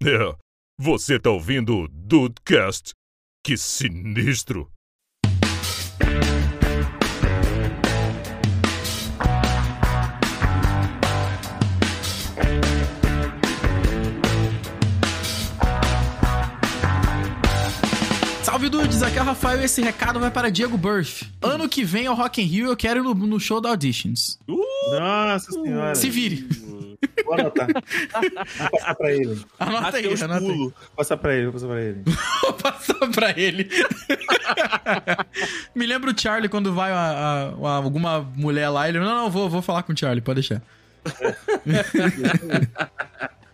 É, você tá ouvindo o Dudecast? Que sinistro! Salve dudes, aqui é o Rafael e esse recado vai para Diego Burff. Ano que vem ao Rock in Rio eu quero ir no, no show da Auditions. Nossa senhora. Se vire. Vou anotar. Vou passar pra ele. Anota aí, anota aí. Pulo. Passar pra ele, vou passar pra ele. Vou passar pra ele. Me lembra o Charlie quando vai a- a- a- alguma mulher lá, ele, não, não, vou, vou falar com o Charlie, pode deixar.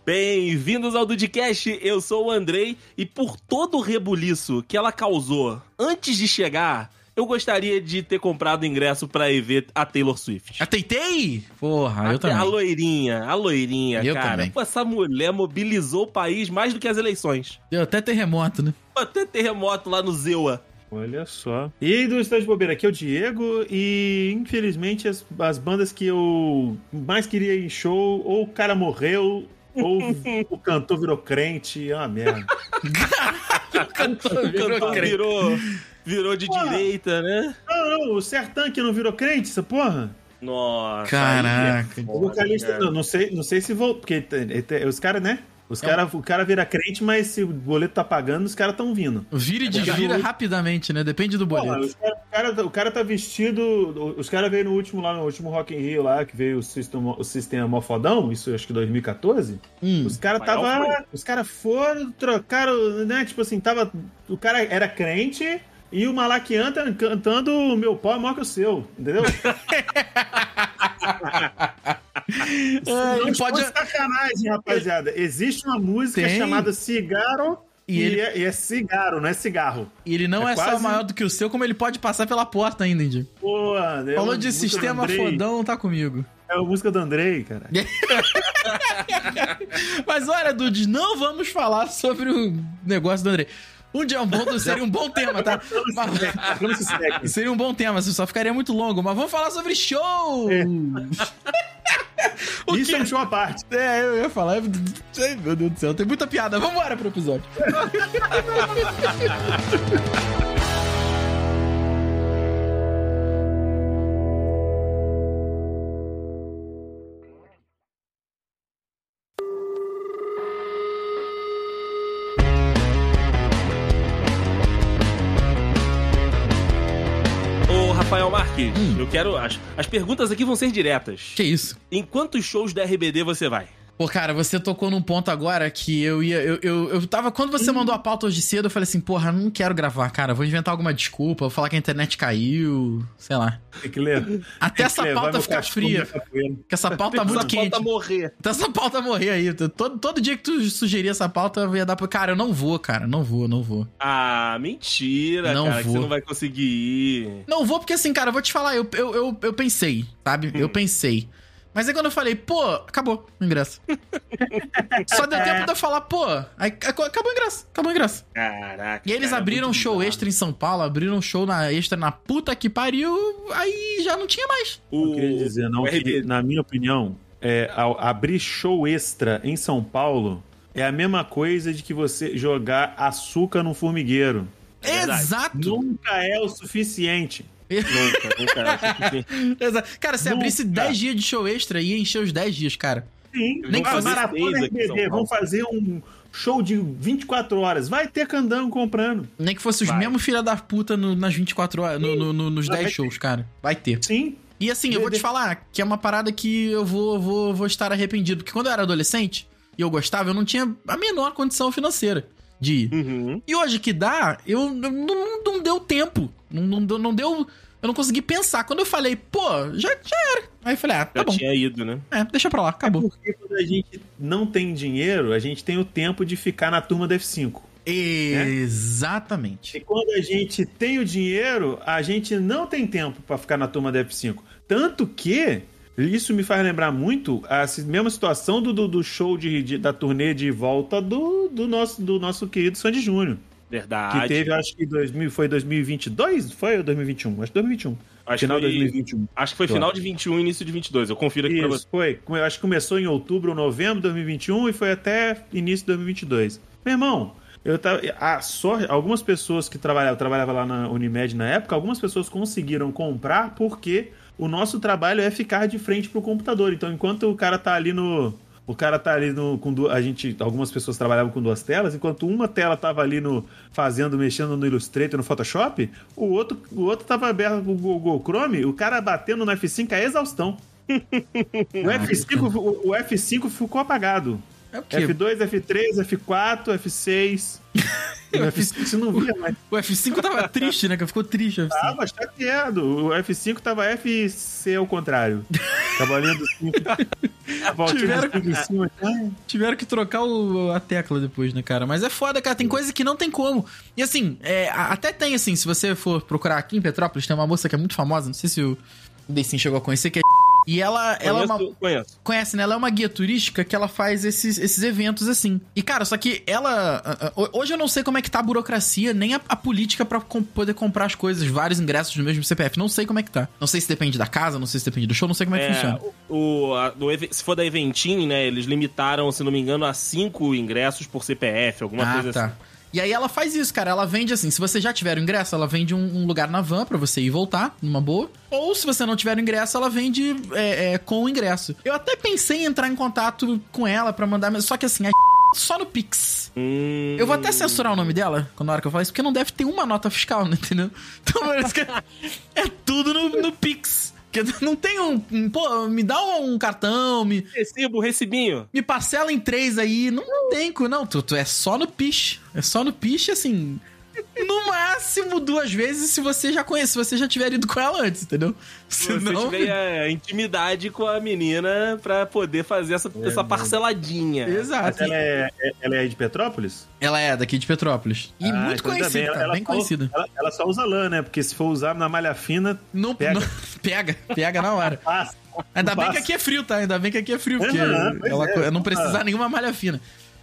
Bem-vindos ao Dudcast, eu sou o Andrei e por todo o rebuliço que ela causou antes de chegar, eu gostaria de ter comprado ingresso pra ir ver a Taylor Swift. A Teitei? Porra, eu a, também. a loirinha, a loirinha, Eu cara. também. Pô, essa mulher mobilizou o país mais do que as eleições. Deu até terremoto, né? Até terremoto lá no Zewa. Olha só. E do Estante Bobeira, aqui é o Diego. E infelizmente as, as bandas que eu mais queria ir em show, ou o cara morreu, ou o cantor virou crente. É uma merda. O cantor O cantor crente. virou, virou de direita, né? Não, não, o Sertan que não virou crente, essa porra? Nossa. Caraca. aí é O foda, vocalista, cara. não, não sei, não sei se vou. Porque te- te- os caras, né? Os cara, o cara vira crente, mas se o boleto tá pagando, os caras estão vindo. Vira e desvira rapidamente, né? Depende do Porra, boleto. os cara- o, cara, o cara tá vestido. Os caras veio no último lá, no último Rock in Rio lá, que veio o sistema, o sistema Mofodão, isso acho que 2014. Hum. Os caras tava. Os caras foram, trocaram, né? Tipo assim, tava. O cara era crente. E o Malaquian tá cantando o meu pau é maior que o seu, entendeu? É, Não ele pode... pode sacanagem, rapaziada. Existe uma música Tem. chamada Cigaro E e, ele- é, e é cigaro, não é cigarro. E ele não é, É só quase- maior do que o seu, como ele pode passar pela porta ainda, Indy. Pô, é Falou de sistema Andrei. fodão, tá comigo. É a música do Andrei, cara. Mas olha, Dudes, não vamos falar sobre o negócio do André. Um dia é um bom, seria um bom tema, tá? Mas- Vamos seria um bom tema, só ficaria muito longo. Mas vamos falar sobre show! O Isso que- é um show à parte. É, eu ia falar. Ai, Meu Deus do céu, tem muita piada. Vambora pro episódio. quero. As, as perguntas aqui vão ser diretas. Que isso? Em quantos shows da RBD você vai? Pô, cara, você tocou num ponto agora que eu ia. Eu, eu, eu tava. Quando você mandou a pauta hoje cedo, eu falei assim, porra, não quero gravar, cara. Vou inventar alguma desculpa, vou falar que a internet caiu. Sei lá. Tem que ler. Até Tem essa pauta ficar fria. na capoeira. Que essa pauta tá muito Essa quente. pauta morrer. Então essa pauta morrer aí. Todo, todo dia que tu sugerir essa pauta, eu ia dar pra. Cara, eu não vou, cara. Não vou, não vou. Ah, mentira, Não cara, que vou. você não vai conseguir ir. Não vou porque assim, cara, eu vou te falar, eu, eu, eu, eu pensei, sabe? Eu pensei. Mas aí quando eu falei, pô, acabou o ingresso. Só deu tempo de eu falar, pô, aí ac- acabou o ingresso, acabou o ingresso. Caraca. E eles cara, abriram um muito show bizarro. extra em São Paulo, abriram um show na extra na puta que pariu, aí já não tinha mais. Eu O, queria dizer, não, que, na minha opinião, é, ao abrir show extra em São Paulo é a mesma coisa de que você jogar açúcar num formigueiro. É verdade. Exato. Nunca é o suficiente. Nunca, nunca. Cara, se Nunca. abrisse 10 dias de show extra, ia encher os 10 dias, cara. Sim, Nem vamos fazer maratona RBD, vamos fazer um show de 24 horas. Vai ter candango comprando. Nem que fosse os Vai. mesmos filha da puta no- nas 24 horas, no- no- no- nos Vai 10 ter. shows, cara. Vai ter. Sim. E assim, eu vou te falar que é uma parada que eu vou, vou, vou estar arrependido. Porque quando eu era adolescente e eu gostava, eu não tinha a menor condição financeira de ir. Uhum. E hoje que dá, eu não, não, não deu tempo. Não, não, deu- não deu. Eu não consegui pensar. Quando eu falei, pô, já, já era. Aí eu falei, ah, tá Já bom. tinha ido, né? É, deixa pra lá, acabou. Porque quando a gente não tem dinheiro, a gente tem o tempo de ficar na turma da F5. Exatamente. E quando a gente tem o dinheiro, a gente não tem tempo pra ficar na turma da F5. Tanto que isso me faz lembrar muito a mesma situação do, do, do show de, de- da turnê de volta do, do, nosso, do nosso querido Sandy Júnior. Verdade. Que teve, acho que 2000, foi 2022? Foi ou 2021? Acho que 2021. Acho final de foi- 2021. Acho que foi final de 21 e início de 22. Eu confiro aqui pra você. Isso, foi. Eu acho que começou em outubro ou novembro de 2021 e foi até início de 2022. Meu irmão, eu tava, a sorte, algumas pessoas que trabalhavam, trabalhava lá na Unimed na época, algumas pessoas conseguiram comprar porque o nosso trabalho é ficar de frente pro computador. Então, enquanto o cara tá ali no o cara tá ali no, com duas, a gente, algumas pessoas trabalhavam com duas telas, enquanto uma tela tava ali no fazendo, mexendo no Illustrator, no Photoshop, o outro, o outro tava aberto com o Google Chrome, o cara batendo no F5 a exaustão. O F5, o, o F5 ficou apagado. É o quê? F2, F3, F4, F6. O F5 você não via mais. O F5 tava triste, né? Que ficou triste. o F5. Tava chateado. O F5 tava FC ao contrário. Cavalinho do 5. A voltinha Tiveram- do 5 em cima. Ai, Tiveram que trocar o- a tecla depois, né, cara? Mas é foda, cara. Tem coisa que não tem como. E assim, é, até tem, assim, se você for procurar aqui em Petrópolis, tem uma moça que é muito famosa, não sei se o Deicin chegou a conhecer, que é. E ela, ela é uma. Conheço, conheço. Conhece, né? Ela é uma guia turística que ela faz esses, esses eventos assim. E, cara, só que ela. Hoje eu não sei como é que tá a burocracia, nem a, a política pra com- poder comprar as coisas, vários ingressos no mesmo CPF. Não sei como é que tá. Não sei se depende da casa, não sei se depende do show, não sei como é que funciona. o, a- do se for da Eventim, né, eles limitaram, se não me engano, a cinco ingressos por CPF, alguma ah, coisa tá. assim. E aí ela faz isso, cara. Ela vende assim, se você já tiver o ingresso, ela vende um, um lugar na van pra você ir e voltar, numa boa. Ou se você não tiver o ingresso, ela vende é, é, com o ingresso. Eu até pensei em entrar em contato com ela pra mandar, mas só que assim, a só no Pix. Hum, Eu vou até censurar o nome dela, quando na hora que eu falar isso, porque não deve ter uma nota fiscal, né, entendeu? Então é tudo no, no Pix. Porque não tem um, um- Pô, me dá um cartão, me, Recibo, recibinho. me parcela em três aí. Não, não tem, não. Tu, tu é só no Piche. É só no Piche, assim. No máximo duas vezes se você já conhece, se você já tiver ido com ela antes, entendeu? Se você tiver a intimidade com a menina pra poder fazer essa, essa parceladinha. Exato. ela é, é- ela é de Petrópolis? Ela é daqui de Petrópolis. E Ah, muito então conhecida, bem. tá? Ela bem só- conhecida. Ela, ela só usa lã, né? Porque se for usar na malha fina, Não, Pega. não- pega, pega na hora. passa. Ainda bem que aqui é frio, tá? Ainda bem que aqui é frio, porque pois ela é. não precisa nenhuma malha fina.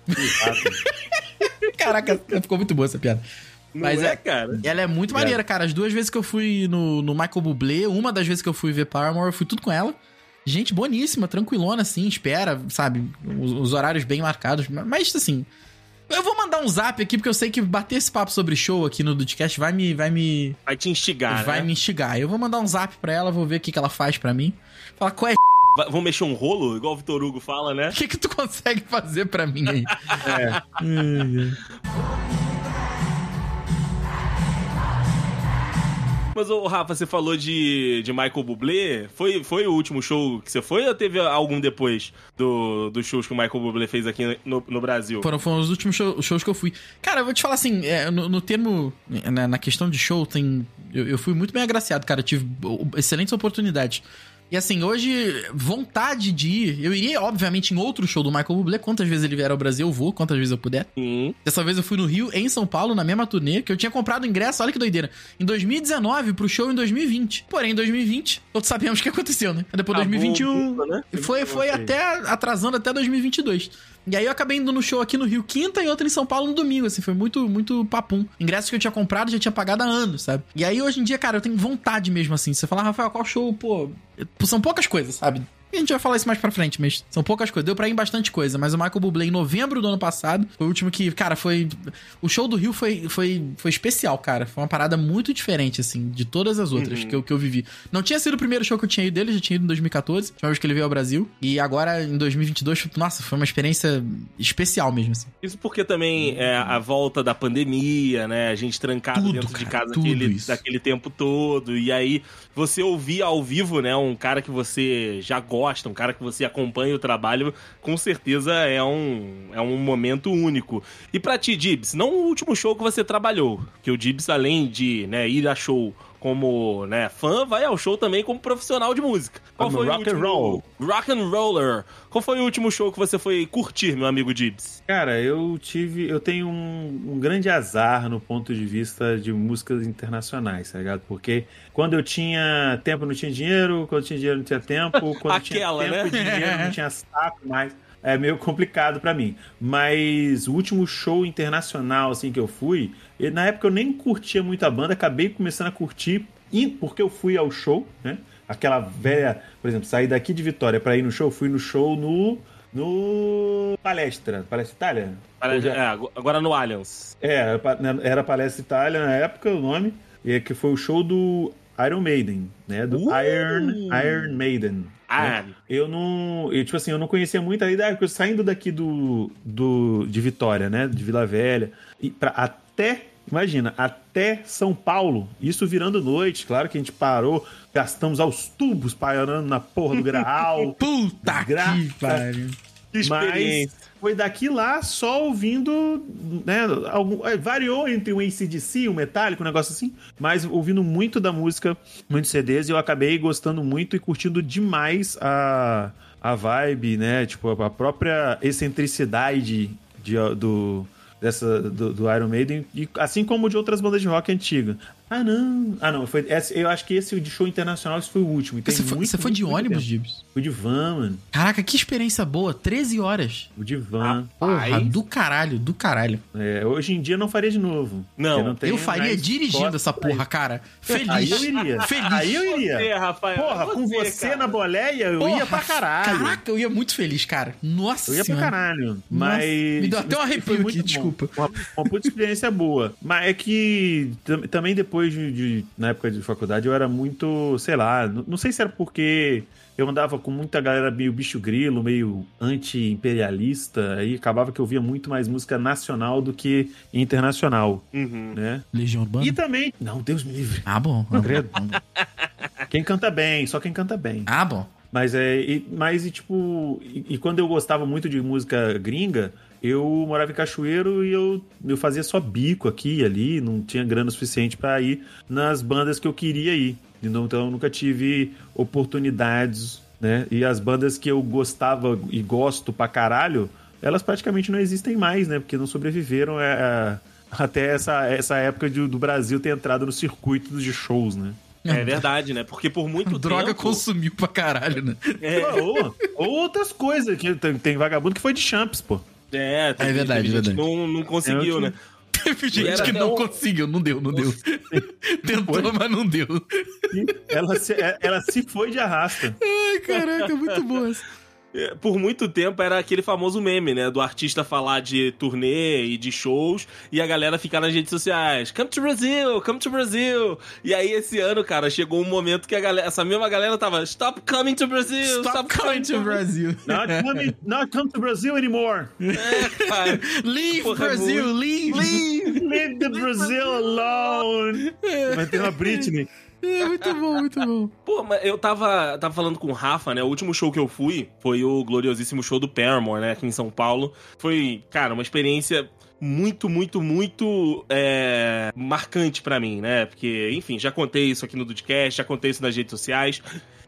Exato. Caraca, ficou muito boa essa piada. Não Mas é, é- cara. Ela é muito É. maneira, cara. As duas vezes que eu fui no, no Michael Bublé, uma das vezes que eu fui ver Paramore, eu fui tudo com ela. Gente boníssima, tranquilona, assim, espera, sabe? Os, os horários bem marcados. Mas, assim. Eu vou mandar um zap aqui, porque eu sei que bater esse papo sobre show aqui no Dudcast vai me. Vai me. Vai te instigar, vai né? me instigar. Eu vou mandar um zap pra ela, vou ver o que, que ela faz pra mim. Falar, qual é. Vamos mexer um rolo, igual o Vitor Hugo fala, né? O que, que tu consegue fazer pra mim aí? É. Mas, ô, Rafa, você falou de, de Michael Bublé. Foi, foi o último show que você foi ou teve algum depois do, dos shows que o Michael Bublé fez aqui no, no Brasil? Foram, foram os últimos show- shows que eu fui. Cara, eu vou te falar assim, é, no, no termo, na, na questão de show, tem. Eu, eu fui muito bem agraciado, cara. Eu tive o- excelentes oportunidades. E assim, hoje, vontade de ir. Eu iria, obviamente, em outro show do Michael Bublé. Quantas vezes ele vier ao Brasil, eu vou, quantas vezes eu puder. Sim. Dessa vez eu fui no Rio, em São Paulo, na mesma turnê, que eu tinha comprado ingresso, olha que doideira. Em 2019, pro show em 2020. Porém, em 2020, todos sabemos o que aconteceu, né? Depois Acabou 2021. tudo, né? E foi, foi até atrasando até 2022. E aí eu acabei indo no show aqui no Rio quinta e outra em São Paulo no domingo, assim, foi muito, muito papum. Ingressos que eu tinha comprado já tinha pagado há anos, sabe? E aí hoje em dia, cara, eu tenho vontade mesmo, assim. Você fala, Rafael, qual show, pô? São poucas coisas, sabe? E a gente vai falar isso mais pra frente, mas são poucas coisas. Deu pra ir em bastante coisa, mas o Michael Bublé em novembro do ano passado foi o último que, cara, foi. O show do Rio foi, foi, foi especial, cara. Foi uma parada muito diferente, assim, de todas as outras que, eu, que eu vivi. Não tinha sido o primeiro show que eu tinha ido dele, já tinha ido em 2014, a vez que ele veio ao Brasil. E agora, em 2022, nossa, foi uma experiência especial mesmo, assim. Isso porque também é a volta da pandemia, né? A gente trancado Tudo, dentro de cara, casa tudo aquele, daquele tempo todo. E aí, você ouvir ao vivo, né? Um cara que você já gosta, um cara que você acompanha o trabalho, com certeza é um, é um momento único. E pra ti, Dibs, não o último show que você trabalhou, que o Dibs, além de né, ir a show como né, fã, vai ao show também como profissional de música. Qual foi rock o último... and roll. Rock and roller. Qual foi o último show que você foi curtir, meu amigo Dibs? Cara, eu tive. Eu tenho um, um grande azar no ponto de vista de músicas internacionais, tá ligado? Porque quando eu tinha tempo não tinha dinheiro, quando eu tinha dinheiro não tinha tempo, quando Aquela, tinha tempo né? e dinheiro não tinha saco mais. é meio complicado pra mim. Mas o último show internacional assim que eu fui, e na época eu nem curtia muito a banda, acabei começando a curtir porque eu fui ao show, né? Aquela velha, por exemplo, sair daqui de Vitória pra ir no show, fui no show no no Palestra, Palestra Itália? Para- Ou já- é, agora no Allianz. é, era pa- era Palestra Itália na época, o nome, e que foi o show do Iron Maiden, né? Do Uh! Iron, Iron Maiden. Ah, né? Eu não. Eu, tipo assim, eu não conhecia muito a ideia, porque eu saindo daqui do, do, de Vitória, né? De Vila Velha, e pra, até. Imagina, até São Paulo, isso virando noite, claro que a gente parou, gastamos aos tubos parando na porra do Graal. Puta Graça. que pariu. Mas foi daqui lá só ouvindo, né? Algum, é, variou entre o ACDC, o Metallica, um negócio assim, mas ouvindo muito da música, muitos CDs, e eu acabei gostando muito e curtindo demais a, a vibe, né? Tipo, a própria excentricidade de, do, dessa, do, do Iron Maiden, e, assim como de outras bandas de rock antiga. Ah, não. Ah, não. Foi, esse- eu acho que esse de show internacional esse foi o último. e Você foi, muito, você foi de ônibus. Gibbs? Fui de van, mano. Caraca, que experiência boa. 13 horas. O de van. Porra, do caralho, do caralho. É, hoje em dia não faria de novo. Não, tem eu faria dirigindo essa pra porra, cara. Feliz. Aí eu iria. Feliz. Aí eu iria. Você, Rafael. Porra, com você cara. na boleia, eu ia pra caralho. Caraca, eu ia muito feliz, cara. Nossa Eu ia pra senhora. caralho. Mas. me deu até um arrepio muito aqui, bom. desculpa. Uma, uma puta experiência boa. Mas é que tam- também depois de, de- Na época de faculdade, eu era muito. Sei lá. Não, não sei se era porque. Eu andava com muita galera meio bicho grilo, meio anti-imperialista, aí acabava que eu via muito mais música nacional do que internacional, Uhum. né? Legião Urbana? E também. Não, Deus me livre. Ah, bom. Ah, Credo. Quem canta bem, só quem canta bem. Ah, bom. Mas é. E, mas e tipo. E, e quando eu gostava muito de música gringa, eu morava em Cachoeiro e eu, eu fazia só bico aqui e ali, não tinha grana suficiente pra ir nas bandas que eu queria ir. Então então eu nunca tive oportunidades, né? E as bandas que eu gostava e gosto pra caralho, elas praticamente não existem mais, né? Porque não sobreviveram a- a- até essa, essa época de- do Brasil ter entrado no circuito de shows, né? É verdade, né? Porque por muito Droga tempo... consumiu pra caralho, né? É, Ou, ou outras coisas, que tem, tem vagabundo que foi de champs, pô. É, tem- É verdade, teve gente verdade. que Não, não conseguiu, né? Teve gente que não um- conseguiu, não deu, não deu. Tentou, mas não deu. Ela se, é, ela se foi de arrasta. Ai, caraca, muito boa essa. É, Por muito tempo era aquele famoso meme, né? Do artista falar de turnê e de shows e a galera ficar nas redes sociais. Come to Brazil, come to Brazil. E aí esse ano, cara, chegou um momento que a galera, essa mesma galera tava Stop coming to Brazil, Stop coming to Brazil. Not come, not come to Brazil anymore. É, cara. Leave Porra, Brasil, muito- leave. Leave the Brazil alone. Vai ter uma Britney. É, muito bom, muito bom. Pô, mas eu tava, tava falando com o Rafa, né? O último show que eu fui foi o gloriosíssimo show do Paramore, né? Aqui em São Paulo. Foi, cara, uma experiência muito, muito, muito é, marcante pra mim, né? Porque, enfim, já contei isso aqui no Dudcast, já contei isso nas redes sociais.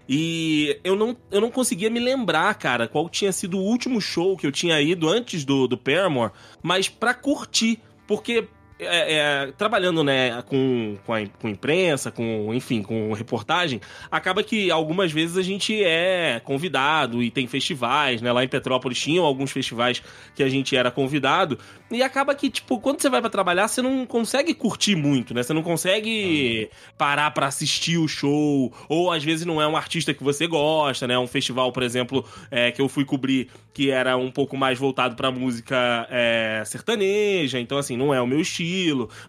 E eu não, eu não conseguia me lembrar, cara, qual tinha sido o último show que eu tinha ido antes do, do Paramore, mas pra curtir. Porque é, é, trabalhando né, com, com, a, com imprensa, com, enfim, com reportagem, acaba que algumas vezes a gente é convidado e tem festivais, né? Lá em Petrópolis tinham alguns festivais que a gente era convidado. E acaba que, tipo, quando você vai pra trabalhar, você não consegue curtir muito, né? Você não consegue parar pra assistir o show. Ou às vezes não é um artista que você gosta, né? Um festival, por exemplo, é, que eu fui cobrir que era um pouco mais voltado pra música é, sertaneja. Então, assim, não é o meu estilo.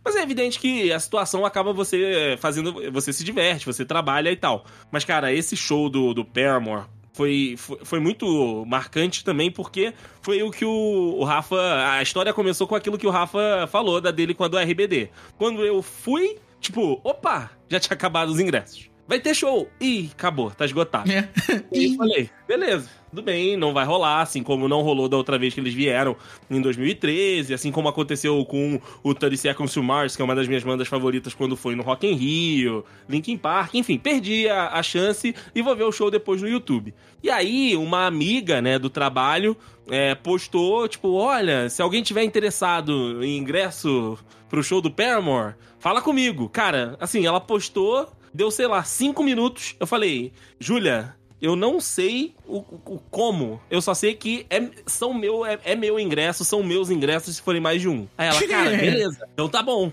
Mas é evidente que a situação acaba você fazendo. Você se diverte, você trabalha e tal. Mas, cara, esse show do, do Paramore foi, foi, foi muito marcante também, porque foi o que o, o Rafa. A história começou com aquilo que o Rafa falou da dele com a do RBD. Quando eu fui, tipo, opa, já tinha acabado os ingressos. Vai ter show. Ih, acabou, tá esgotado. É. E eu falei, beleza, tudo bem, não vai rolar, assim como não rolou da outra vez que eles vieram em 2013, assim como aconteceu com o 30 Seconds to Mars, que é uma das minhas bandas favoritas quando foi no Rock in Rio, Linkin Park, enfim, perdi a, a chance e vou ver o show depois no YouTube. E aí, uma amiga, né, do trabalho, é, postou, tipo, olha, se alguém tiver interessado em ingresso pro show do Paramore, fala comigo. Cara, assim, ela postou, deu, sei lá, cinco minutos, eu falei, Júlia, Eu não sei o, o- como. Eu só sei que é, são meu, é, é meu ingresso, são meus ingressos se forem mais de um. Aí ela, cara, beleza. Então tá bom.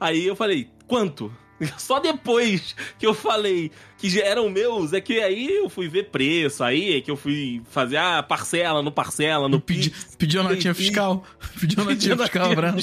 Aí eu falei, quanto? Só depois que eu falei que já eram meus, é que aí eu fui ver preço, aí é que eu fui fazer a parcela no parcela, no Pedi, pediu a notinha fiscal. Pediu a notinha fiscal, Branco.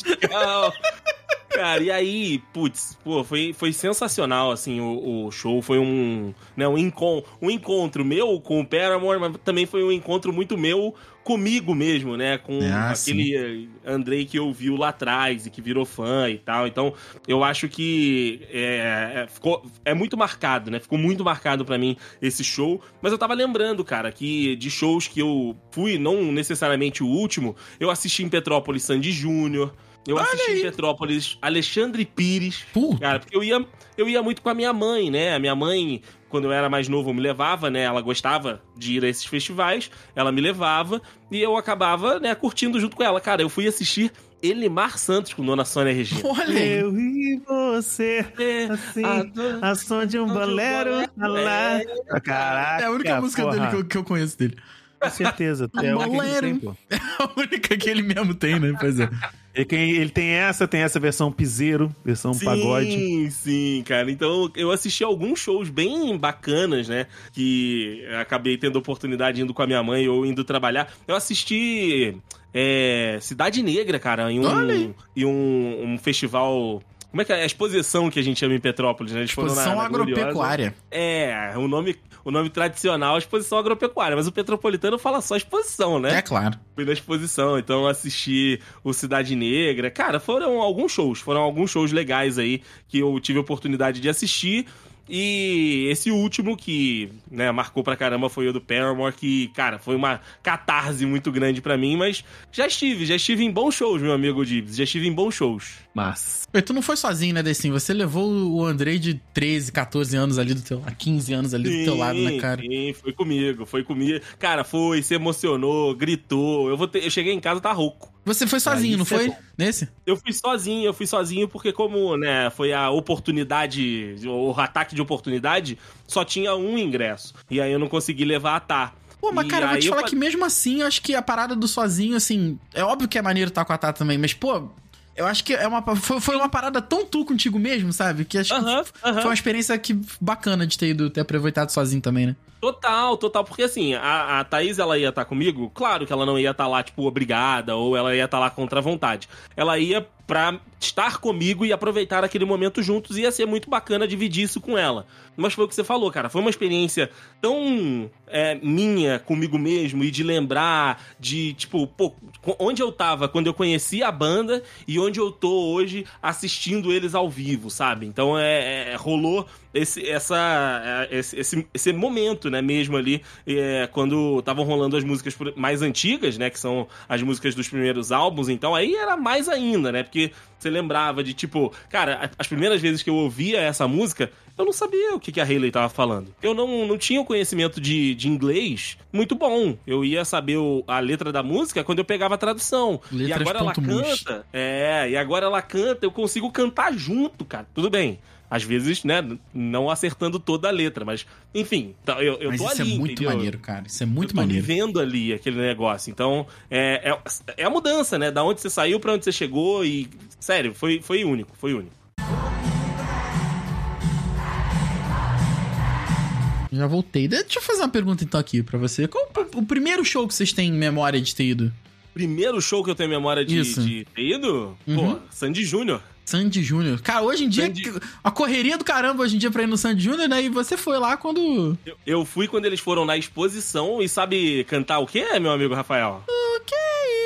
Cara, e aí, putz, pô, foi, foi sensacional, assim, o, o show. Foi um, né, um, encon um encontro meu com o Paramore, mas também foi um encontro muito meu comigo mesmo, né? Com Ah, aquele eh, Andrei que eu vi lá atrás e que virou fã e tal. Então, eu acho que é, é, ficou, é muito marcado, né? Ficou muito marcado pra mim esse show. Mas eu tava lembrando, cara, que de shows que eu fui, não necessariamente o último, eu assisti em Petrópolis Sandy Júnior. Eu assisti em Petrópolis Alexandre Pires. Pô, Cara, porque eu ia, eu ia muito com a minha mãe, né? A minha mãe, quando eu era mais novo, me levava, né? Ela gostava de ir a esses festivais, ela me levava e eu acabava, né, curtindo junto com ela. Cara, eu fui assistir Elimar Santos com Dona Sônia Regina. olha aí. Eu e você, É, assim, a do- a som de um um bolero. bolero. lá. Caraca, É a única música porra. dele que eu, que eu conheço dele. Com certeza. É Bolero. tem, pô. A única que ele mesmo tem, né? Pois é. Ele tem, ele tem essa, tem essa versão piseiro, versão Sim, pagode. sim, cara. Então eu assisti alguns shows bem bacanas, né? Que acabei tendo oportunidade indo com a minha mãe ou indo trabalhar. Eu assisti é, Cidade Negra, cara, em Olha um, em um, um festival. Como é que é? A exposição que a gente chama em Petrópolis, né? Eles foram na- Exposição na Gloriosa. agropecuária. É, o nome, o nome tradicional é exposição agropecuária, mas o Petropolitano fala só exposição, né? É claro. Fui na exposição, então assisti o Cidade Negra. Cara, foram alguns shows, foram alguns shows legais aí que eu tive a oportunidade de assistir. E esse último que, né, marcou pra caramba foi o do Paramore, que, cara, foi uma catarse muito grande pra mim, mas já estive, já estive em bons shows, meu amigo Dibs, já estive em bons shows. Mas. Pô, tu não foi sozinho, né, Decinho? Você levou o Andrei de 13, 14 anos ali do teu... A 15 anos ali do teu lado, né, cara? Sim, foi comigo, foi comigo. Cara, foi, se emocionou, gritou. Eu, vou ter- eu cheguei em casa, tá rouco. Você foi sozinho, não é foi? bom. Nesse? Eu fui sozinho, eu fui sozinho porque como, né, foi a oportunidade, o ataque de oportunidade, só tinha um ingresso. E aí eu não consegui levar a Tá. Pô, mas E cara, eu vou te eu falar fa- que mesmo assim, eu acho que a parada do sozinho, assim... É óbvio que é maneiro estar com a Tata também, mas, pô... Eu acho que é uma, foi, foi uma parada tão tu contigo mesmo, sabe? Que acho Aham, que aham. foi uma experiência que bacana de ter ido, ter aproveitado sozinho também, né? Total, total. Porque assim, a, a Thaís, ela ia estar comigo, claro que ela não ia estar lá, tipo, obrigada, ou ela ia estar lá contra a vontade. Ela ia pra estar comigo e aproveitar aquele momento juntos, ia ser muito bacana dividir isso com ela. Mas foi o que você falou, cara. Foi uma experiência tão é, minha comigo mesmo e de lembrar de, tipo, pô, onde eu tava quando eu conheci a banda e onde eu tô hoje assistindo eles ao vivo, sabe? Então é, é- rolou esse, essa, é, esse, esse, esse momento, né, mesmo ali, é, quando estavam rolando as músicas mais antigas, né, que são as músicas dos primeiros álbuns, então aí era mais ainda, né, porque você lembrava de, tipo, cara, as primeiras vezes que eu ouvia essa música, eu não sabia o que, que a Hayley tava falando. Eu não, não tinha o conhecimento de, de inglês muito bom. Eu ia saber o- a letra da música quando eu pegava a tradução. e Letras agora ela mus. canta. É, e agora ela canta, eu consigo cantar junto, cara. Tudo bem. Às vezes, né, não acertando toda a letra, mas, enfim, tá, eu, eu mas tô isso ali, é muito entendeu? maneiro, cara. Isso é muito eu tô maneiro. vivendo ali aquele negócio. Então, é, é, é a mudança, né? Da onde você saiu pra onde você chegou e. Sério, foi, foi único, foi único. Já voltei. Deixa eu fazer uma pergunta então aqui pra você. Qual o, o primeiro show que vocês têm em memória de ter ido? Primeiro show que eu tenho memória de, Isso. de ter ido? Uhum. Pô, Sandy Júnior. Sandy Júnior. Cara, hoje em dia, Sandy- a correria do caramba hoje em dia pra ir no Sandy Júnior, né? E você foi lá quando. Eu, eu fui quando eles foram na exposição e sabe cantar o quê, meu amigo Rafael? Ok,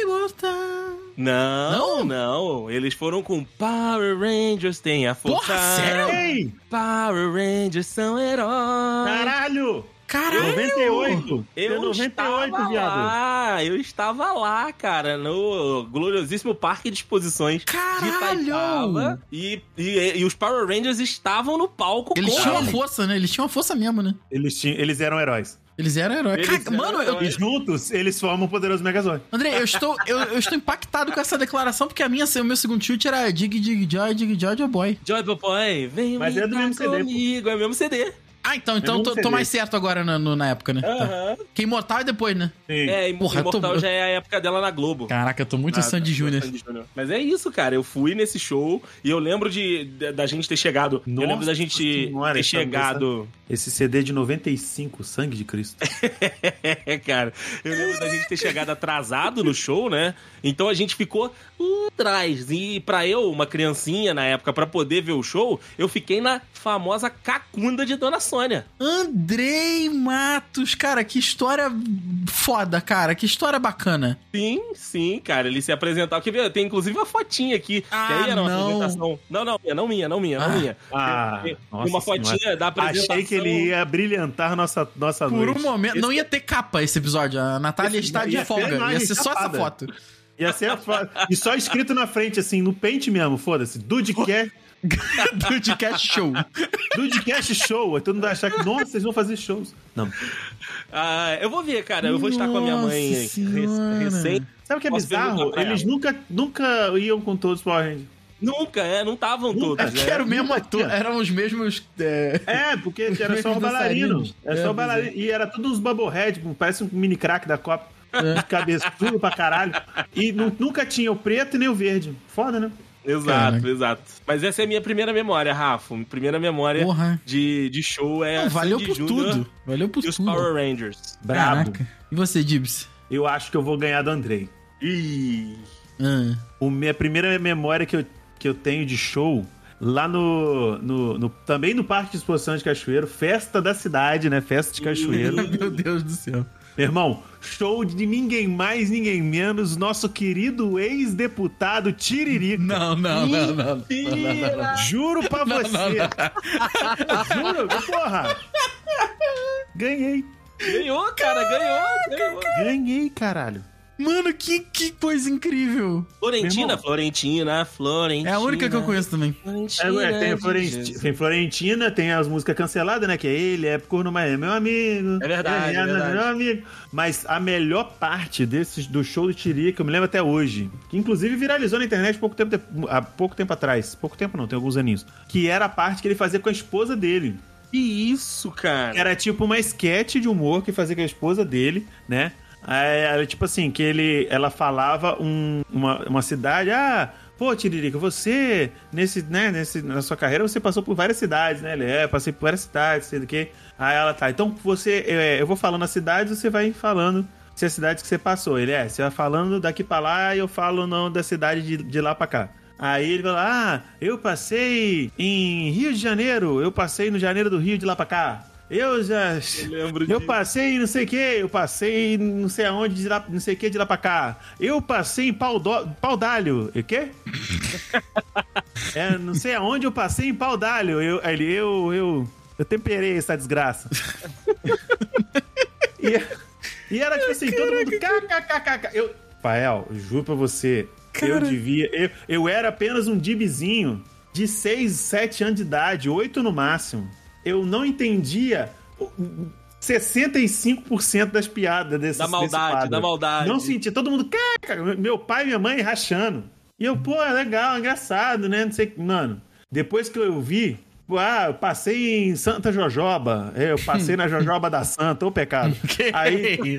gostar. Não, não, Eles foram com Power Rangers tem a força. Porra, sério? Power Rangers são heróis. Caralho! Caralho! 98! Eu É 98, estava viado. lá, eu estava lá, cara, no gloriosíssimo Parque de Exposições de Caralho! Itaipava. E, e, e os Power Rangers estavam no palco Eles tinham ele. força, né? Eles tinham força mesmo, né? Eles, tinham, eles eram heróis. Eles eram heróis. Eles Cara, eram mano, eu, E juntos, eles formam o poderoso Megazord. André, eu estou, eu, eu estou impactado com essa declaração, porque a minha, o meu segundo chute era Dig Dig Joy, Dig Joy, Joy Boy. Joy Boy, vem Mas é do mesmo CD, pô. comigo, é o mesmo CD. Ah, então, então tô, tô mais certo agora na, no- na época, né? Tá. Aham. Que Imortal é depois, né? Sim. É, Im- Porra, eu tô- Imortal já é a época dela na Globo. Caraca, eu tô muito Ah, Sandy tá, Júnior. Sandy Júnior. Mas é isso, cara. Eu fui nesse show e eu lembro de, da- da gente ter chegado. eu Nossa lembro da gente senhora, ter chegado. Esse CD de 95, Sangue de Cristo. É, cara. Eu lembro da gente ter chegado atrasado no show, né? Então a gente ficou atrás. E pra eu, uma criancinha na época, pra poder ver o show, eu fiquei na famosa cacunda de Dona Sônia. Andrei Matos, cara, que história foda, cara. Que história bacana. Sim, sim, cara. Ele se apresentava. Quer ver? Tem inclusive uma fotinha aqui. Ah, que aí era uma não. apresentação. Não, não, minha, não minha, não minha, Ah. não minha. Ah, Tem nossa uma fotinha senhora. da apresentação. Achei que ele ia brilhantar nossa, nossa Por noite. um momento, não ia ter capa esse episódio. A Natália Esse- está de ia folga. Ia ser só essa foto. Ia ser a E só escrito na frente, assim, no pente mesmo, foda-se. Dudecast, Dudecast Show. Dudecast Show. Aí todo mundo vai achar que, nossa, vocês vão fazer shows. Não. Ah, eu vou ver, cara. Eu vou estar com a minha mãe Nossa rec- Senhora. recém. Sabe o que é Posso bizarro? Eles nunca, nunca iam com todos os Power Rangers. Nunca, é, não estavam todos. É que né? era o mesmo ator. Eram os mesmos. é, É, porque era só o bailarino. Era É, só o pois bailarino. E era tudo uns bubblehead, parece um mini crack da Copa. É. De cabeçudo pra caralho. E nu- nunca tinha o preto e nem o verde. Foda, né? Exato, Caraca. exato. Mas essa é a minha primeira memória, Rafa. Minha primeira memória Porra. de, de show é Não, valeu por Júnior tudo. Valeu por e os tudo. Power Rangers. Brabo. Caraca. E você, Dibs? Eu acho que eu vou ganhar do Andrei. Ih. Ah. O minha primeira memória que eu, que eu tenho de show lá no, no, no- também no Parque de Exposição de Cachoeiro, festa da cidade, né? Festa de Cachoeiro. Meu Deus do céu. Meu irmão, show de ninguém mais, ninguém menos, nosso querido ex-deputado Tiririca. Não, não, não, não. não, não, não. Juro pra você. Juro, porra. Ganhei. Ganhou, cara, ganhou, ganhou. Ganhei, caralho. Mano, que, que coisa incrível. Florentina. Florentina, Florentina. É a única que eu conheço também. Florentina, É, tem, Florenti- tem Florentina, tem as músicas canceladas, né? Que é ele, é corno, mas é meu amigo. É verdade, é verdade. Meu amigo. Mas a melhor parte desses, do show do Tirica, eu me lembro até hoje, que inclusive viralizou na internet pouco tempo, há pouco tempo atrás. Pouco tempo não, tem alguns aninhos. Que era a parte que ele fazia com a esposa dele. Que isso, cara? Era tipo uma sketch de humor que fazia com a esposa dele, né? Aí, Era tipo assim, que ele, ela falava um- uma, uma cidade, ah, pô, Tiririca, você, nesse, né, nesse, na sua carreira, você passou por várias cidades, né? Ele, é, passei por várias cidades, sei do que. Aí ela tá, então você, é, eu vou falando as cidades, você vai falando se as cidades que você passou. Ele, é, você vai falando daqui pra lá e eu falo não da cidade de, de lá pra cá. Aí ele fala, ah, eu passei em Rio de Janeiro, eu passei no Janeiro do Rio de lá pra cá. Eu já. Eu Eu disso. passei não sei o que, eu passei não sei aonde, de lá, não sei o que, de lá pra cá. Eu passei em pau, do, pau d'alho. O quê? é, não sei aonde eu passei em pau d'alho. Eu, ele, eu, eu, eu temperei essa desgraça. e, e era tipo assim, todo mundo. kkkk. Eu, Pael, juro pra você, eu Cara. devia. Eu, eu era apenas um dibizinho de 6, 7 anos de idade, 8 no máximo. Eu não entendia. 65% das piadas desse Da maldade, desse da maldade. Não sentia todo mundo, caca, meu pai e minha mãe rachando. E eu, pô, é legal, engraçado, né? Não sei, mano. Depois que eu vi, ah, eu passei em Santa Jojoba, é, eu passei na Jojoba da Santa, ô pecado. Aí,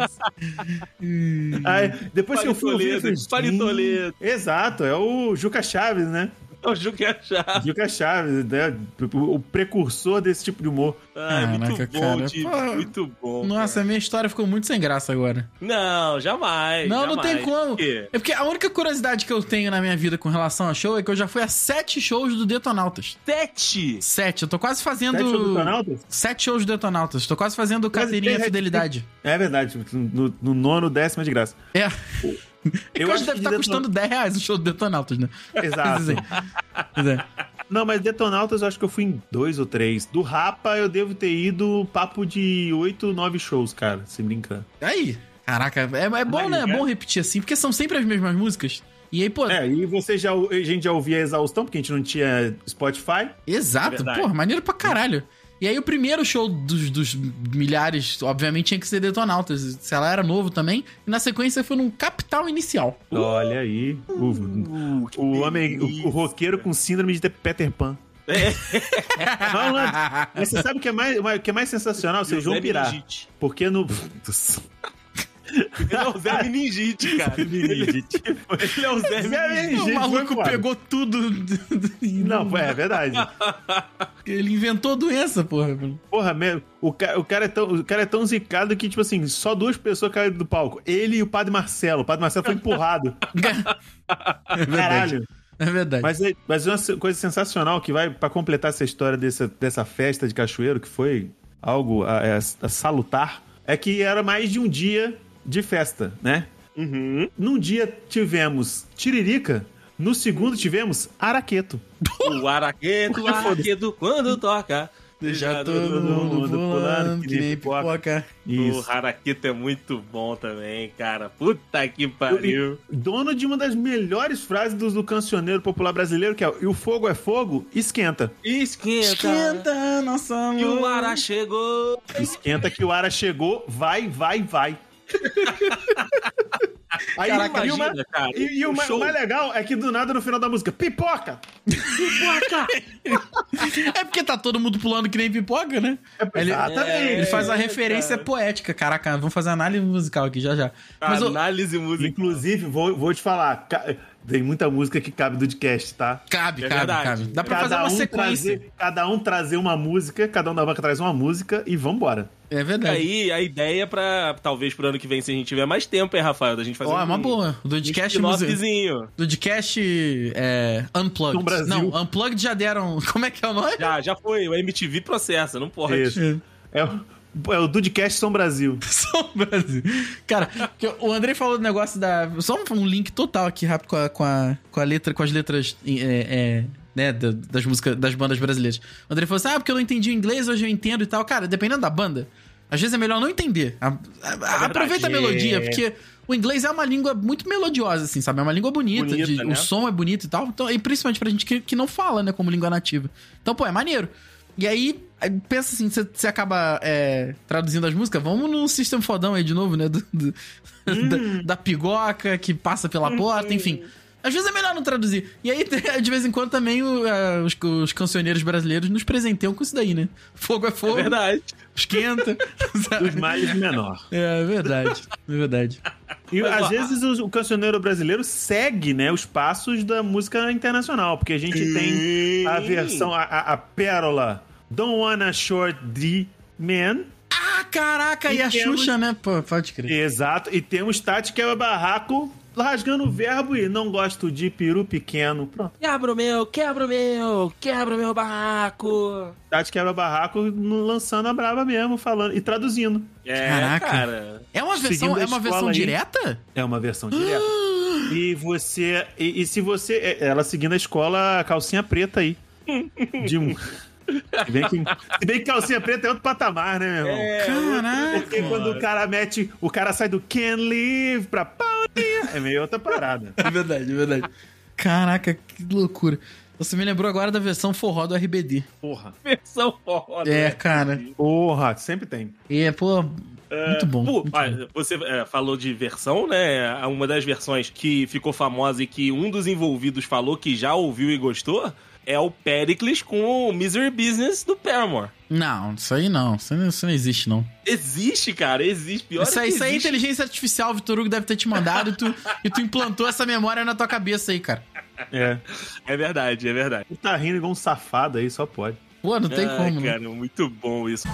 aí, depois que eu fui eu falei, Fale "Gente." Toledo. Exato, é o Juca Chaves, né? O Juca Chá. Juca Chaves, né? O o precursor desse tipo de humor. Ah, muito Caraca, bom, cara. Tibi, Pô, muito bom. Nossa, a minha história ficou muito sem graça agora. Não, jamais. Não, não jamais. tem como. É porque a única curiosidade que eu tenho na minha vida com relação a show é que eu já fui a sete shows do Detonautas. Sete! Sete. Eu tô quase fazendo. Sete shows do Detonautas? Sete shows do Detonautas. Tô quase fazendo carteirinha tem- Fidelidade. É verdade, no, no nono, décimo é de graça. É. Eu Eu acho que deve estar de custando 10 reais o show do Detonautas, né? Exato. Dizer, Não, mas Detonautas eu acho que eu fui em dois ou três. Do Rapa eu devo ter ido papo de oito, nove shows, cara, se brincar. Aí. Caraca, é, é bom, Mas, né? É né? bom repetir assim, porque são sempre as mesmas músicas. E aí, pô, É, e você já, a gente já ouvia a exaustão, porque a gente não tinha Spotify. exato, É pô, maneiro pra caralho. E aí o primeiro show dos, dos milhares, obviamente, tinha que ser Detonautas. Se ela era novo também. E na sequência foi num Capital Inicial. Olha aí, o, Uh, o homem, o, o roqueiro com síndrome de Peter Pan. Malandro. Mas você sabe o que é mais, o que é mais sensacional? Zé pirar. Meningite. Porque no. Ele é o Zé Meningite, cara. Meningite. Ele é o Zé Zé Meningite. O maluco pegou tudo. Não, foi- é verdade. Ele inventou doença, porra. Porra, mesmo. O cara, o, cara é tão, o cara é tão zicado que, tipo assim, só duas pessoas caíram do palco. Ele e o padre Marcelo. O padre Marcelo foi empurrado. É. Caralho. É verdade. Mas, é- mas uma se- coisa sensacional que vai pra completar essa história dessa, dessa festa de cachoeiro, que foi algo a, a- a salutar, é que era mais de um dia de festa, né? Uhum. Num dia tivemos Tiririca, no segundo tivemos Araqueto. O araqueto, o araqueto, quando toca. Deixa todo todo mundo mundo pulando, que nem pipoca. O Haraquito é muito bom também, cara. Puta que pariu. Dono de uma das melhores frases do, do cancioneiro popular brasileiro, que é E o fogo é fogo, esquenta. Esquenta. Esquenta nossa E o luz. Ara chegou. Esquenta que o Ara chegou, vai, vai, vai. Aí, Caraca, e o, ma- imagina, cara, e, e o show- mais legal é que do nada no final da música, pipoca! É porque tá todo mundo pulando que nem pipoca, né? Ele, Exatamente. ele faz a É, referência cara. poética. Caraca, vamos fazer análise musical aqui já já. Mas Análise musical. Inclusive, vou, vou te falar, ca- tem muita música que cabe do podcast, tá? cabe, É cabe, verdade. cabe. Dá pra fazer uma sequência. trazer, cada um trazer uma música, cada um da banca traz uma música e vambora. É verdade. Aí a ideia pra, talvez pro ano que vem, se a gente tiver mais tempo, hein, Rafael, da gente fazer Ó, é um, uma boa. O um Dudcast Museu. spin-offzinho. Dudcast é, Unplugged. No Brasil. Não, Unplugged já deram. Como é que é o nome? Já, já foi. O MTV processa, não pode. Isso. É, o- é o Dudcast São Brasil. Só o Brasil. Cara, o Andrei falou do negócio da. Só um- link total aqui rápido com a, com a, com a letra, com as letras. é, é, né, da- das músicas, das bandas brasileiras. O Andrei falou assim: ah, porque eu não entendi o inglês, hoje eu entendo e tal. Cara, dependendo da banda, às vezes é melhor não entender. A- a- aproveita a melodia, porque o inglês é uma língua muito melodiosa, assim, sabe? É uma língua bonita, Bonita, de- né? o som é bonito e tal. Então, e principalmente pra gente que, que não fala, né, como língua nativa. Então, pô, é maneiro. E aí pensa assim, você, acaba é, traduzindo as músicas, vamos num sistema fodão aí de novo, né? do- do- da, da pigoca que passa pela porta, enfim. Às vezes é melhor não traduzir. E aí, de vez em quando, também o, é, os, os cancioneiros brasileiros nos presenteiam com isso daí, né? Fogo é É fogo, verdade. esquenta. sabe? Dos males menor. É, é verdade, é verdade. E Mas, às ó, vezes o, o cancioneiro brasileiro segue, né, os passos da música internacional, porque a gente tem a versão, a, a, a pérola Don't Wanna Short D Man. Ah, caraca, e, E a temos- Xuxa, né? Pô, pode crer. Exato, e temos Tati Quebra Barraco rasgando o verbo e não gosto de peru pequeno. Pronto. Quebra o meu, quebra o meu, quebra o meu barraco. Tati Quebra Barraco lançando a brava mesmo, falando e traduzindo. É, Caraca. cara. É uma versão, é uma versão aí. direta? É uma versão direta. e você. E, e se você. é, Ela seguindo a escola, a calcinha preta aí. De um. Se bem, que, se bem que calcinha preta é outro patamar, né, meu irmão? É, Caraca. Porque quando o cara mete. O cara sai do can live pra paulinha. É meio outra parada. É verdade, é verdade. Caraca, que loucura. Você me lembrou agora da versão forró do RBD. Porra. Versão foda. É, cara. Porra, sempre tem. É, pô, muito bom. Pô, muito bom. olha, você é, falou de versão, né? Uma das versões que ficou famosa e que um dos envolvidos falou que já ouviu e gostou é o Pericles com o Misery Business do Paramore. Não, isso aí não. Isso não, isso não existe, não. Existe, cara, existe. Pior Isso é aí, que isso aí é inteligência artificial, o Vitor Hugo deve ter te mandado e tu, e tu implantou essa memória na tua cabeça aí, cara. É. É verdade, é verdade. Tu tá rindo igual um safado aí, só pode. Pô, não tem Ai, como, né? cara, muito bom isso.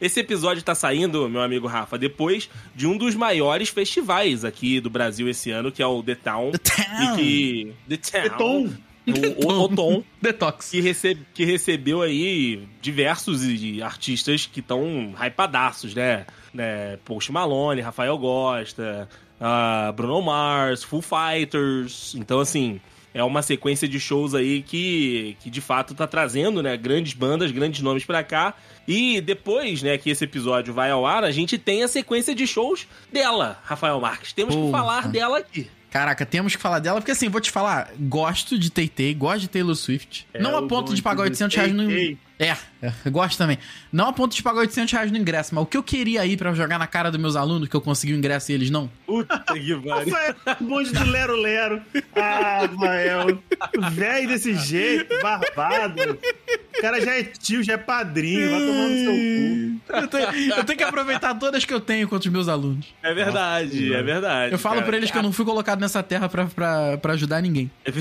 Esse episódio tá saindo, meu amigo Rafa, depois de um dos maiores festivais aqui do Brasil esse ano, que é o The Town. The Town. E que. The Town. O, o, o Tom. Detox. Que, receb, que recebeu aí diversos artistas que estão hypadaços, né? né? Post Malone, Rafael Gosta, ah, Bruno Mars, Full Fighters. Então, assim, é uma sequência de shows aí que, que de fato tá trazendo, né? Grandes bandas, grandes nomes pra cá. E depois, né, que esse episódio vai ao ar, a gente tem a sequência de shows dela, Rafael Marques. Temos que Porra. falar dela aqui. Caraca, temos que falar dela, porque assim, vou te falar, gosto de Tay-Tay, gosto de Taylor Swift. não a É ponto de pagar bonde 800 do reais no... É, é, eu gosto também. Não a ponto de pagar 800 reais no ingresso, mas o que eu queria ir pra jogar na cara dos meus alunos, que eu consegui o ingresso e eles não? Puta que pariu. Rafael, bonde do Lero Lero. Ah, Rafael. Velho desse jeito, barbado. O cara já é tio, já é padrinho, vai tomar no seu cu. Eu tenho, eu tenho que aproveitar todas que eu tenho contra os meus alunos. É verdade, é verdade. Eu falo cara. pra eles que eu não fui colocado nessa terra pra, pra, pra ajudar ninguém.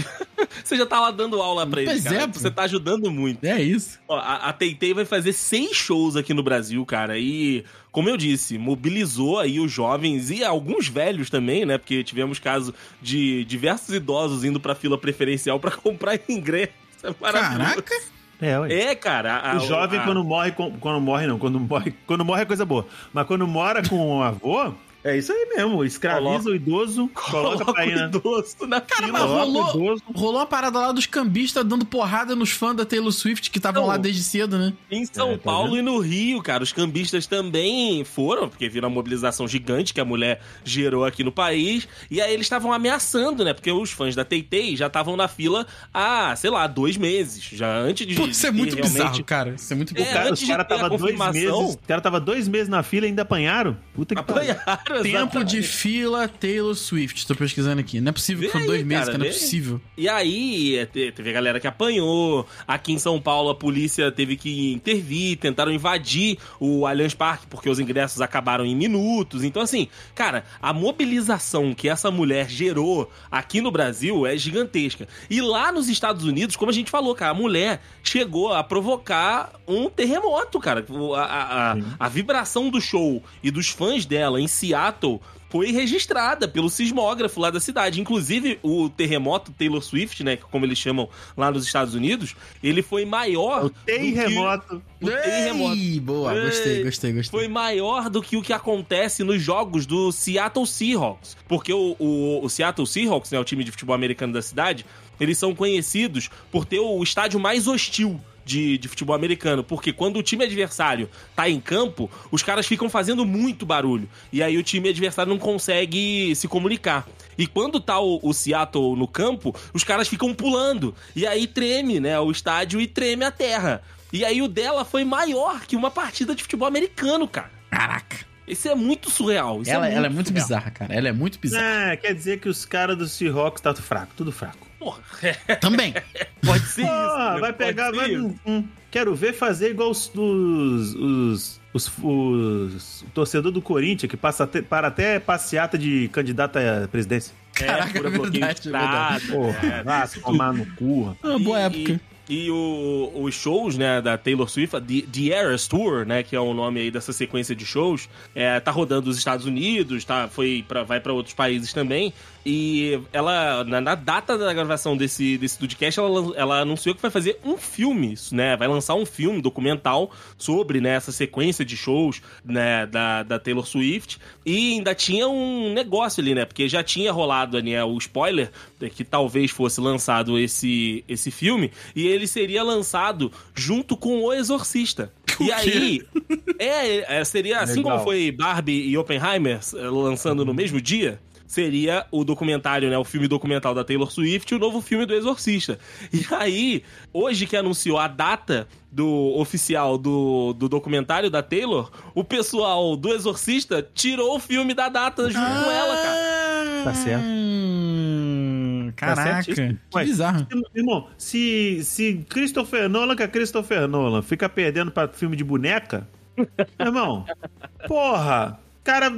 Você já tá lá dando aula pra eles, Pois cara. é. Você tá ajudando muito. É isso. Ó, a, a Teitei vai fazer seis shows aqui no Brasil, cara, e, como eu disse, mobilizou aí os jovens e alguns velhos também, né? Porque tivemos caso de diversos idosos indo pra fila preferencial pra comprar ingresso. É maravilhoso. Caraca. É, ué. É, cara. a- O jovem, a- quando morre, quando morre, não, quando morre, quando morre é coisa boa. Mas quando mora com o avô, é isso aí mesmo. Escraviza Coloca- o idoso, coloca Coloca pra ir o na. idoso na Cara, fila. mas Coloca o rolou, idoso. rolou uma parada lá dos cambistas dando porrada nos fãs da Taylor Swift que estavam lá desde cedo, né? Em São É, tá Paulo vendo? e no Rio, cara, os cambistas também foram, porque viram a mobilização gigante que a mulher gerou aqui no país. E aí eles estavam ameaçando, né? Porque os fãs da Teitei já estavam na fila há, sei lá, dois meses. Já antes de. Pô, isso é muito realmente- bizarro, cara. Isso é muito É, O bizarro. cara, antes os de caras ter a tava dois meses. Os caras tava dois meses na fila e ainda apanharam. Puta que pariu. Apanharam, Tempo de fila Taylor Swift. Tô pesquisando aqui. Não é possível que foram dois meses, cara, não é possível. E aí, é, te- teve a galera que apanhou. Aqui em São Paulo, a polícia teve que intervir, tentaram invadir o Allianz Parque, porque os ingressos acabaram em minutos. Então, assim, cara, a mobilização que essa mulher gerou aqui no Brasil é gigantesca. E lá nos Estados Unidos, como a gente falou, cara, a mulher chegou a provocar um terremoto, cara. A, a, a, a vibração do show e dos fãs dela em Seattle foi registrada pelo sismógrafo lá da cidade. Inclusive, o terremoto Taylor Swift, né, como eles chamam lá nos Estados Unidos, ele foi maior. O do que- terremoto. O terremoto. Ei, boa, Ei, gostei, gostei, gostei. Foi maior do que o que acontece nos jogos do Seattle Seahawks. Porque o, o, o Seattle Seahawks, né, o time de futebol americano da cidade, eles são conhecidos por ter o estádio mais hostil de, de futebol americano. Porque quando o time adversário tá em campo, os caras ficam fazendo muito barulho. E aí o time adversário não consegue se comunicar. E quando tá o, o Seattle no campo, os caras ficam pulando. E aí treme, né, o estádio e treme a terra. E aí o dela foi maior que uma partida de futebol americano, cara. Caraca. Isso é muito surreal. Isso Ela, ela é muito bizarra, cara. Ela é muito bizarra. É, quer dizer que os caras do Seahawks tá fraco, tudo fraco. Porra, Também. pode ser isso. Ah, né? vai Pode pegar, vai. isso. hum, hum. Quero ver fazer igual os, os, os, os, os- o torcedor do Corinthians, que passa até, para até passeata de candidato à presidência. Caraca, fura é bloqueio verdade, de é verdade. estrada, Porra, é, vai isso tomar no cu. É uma boa E- época. E, e o- os shows, né, da Taylor Swift, The, The Eras Tour, né, que é o nome aí dessa sequência de shows, é, tá rodando nos Estados Unidos, tá, foi pra, vai para outros países também. E ela, na, na data da gravação desse, desse podcast, ela, ela anunciou que vai fazer um filme, né, vai lançar um filme documental sobre, né, essa sequência de shows, né, da, da Taylor Swift. E ainda tinha um negócio ali, né, porque já tinha rolado, né, o spoiler, que talvez fosse lançado esse, esse filme, e ele seria lançado junto com O Exorcista. E aí, é, é, seria assim Legal. como foi Barbie e Oppenheimer lançando no mesmo dia, seria o documentário, né, o filme documental da Taylor Swift e o novo filme do Exorcista. E aí, hoje que anunciou a data do oficial do, do documentário da Taylor, o pessoal do Exorcista tirou o filme da data junto com ela, cara. Tá certo. Hum, Tá Caraca, certíssimo. que bizarro. Irmão, se, se Christopher Nolan, que é Christopher Nolan, fica perdendo pra filme de boneca, irmão, porra, cara,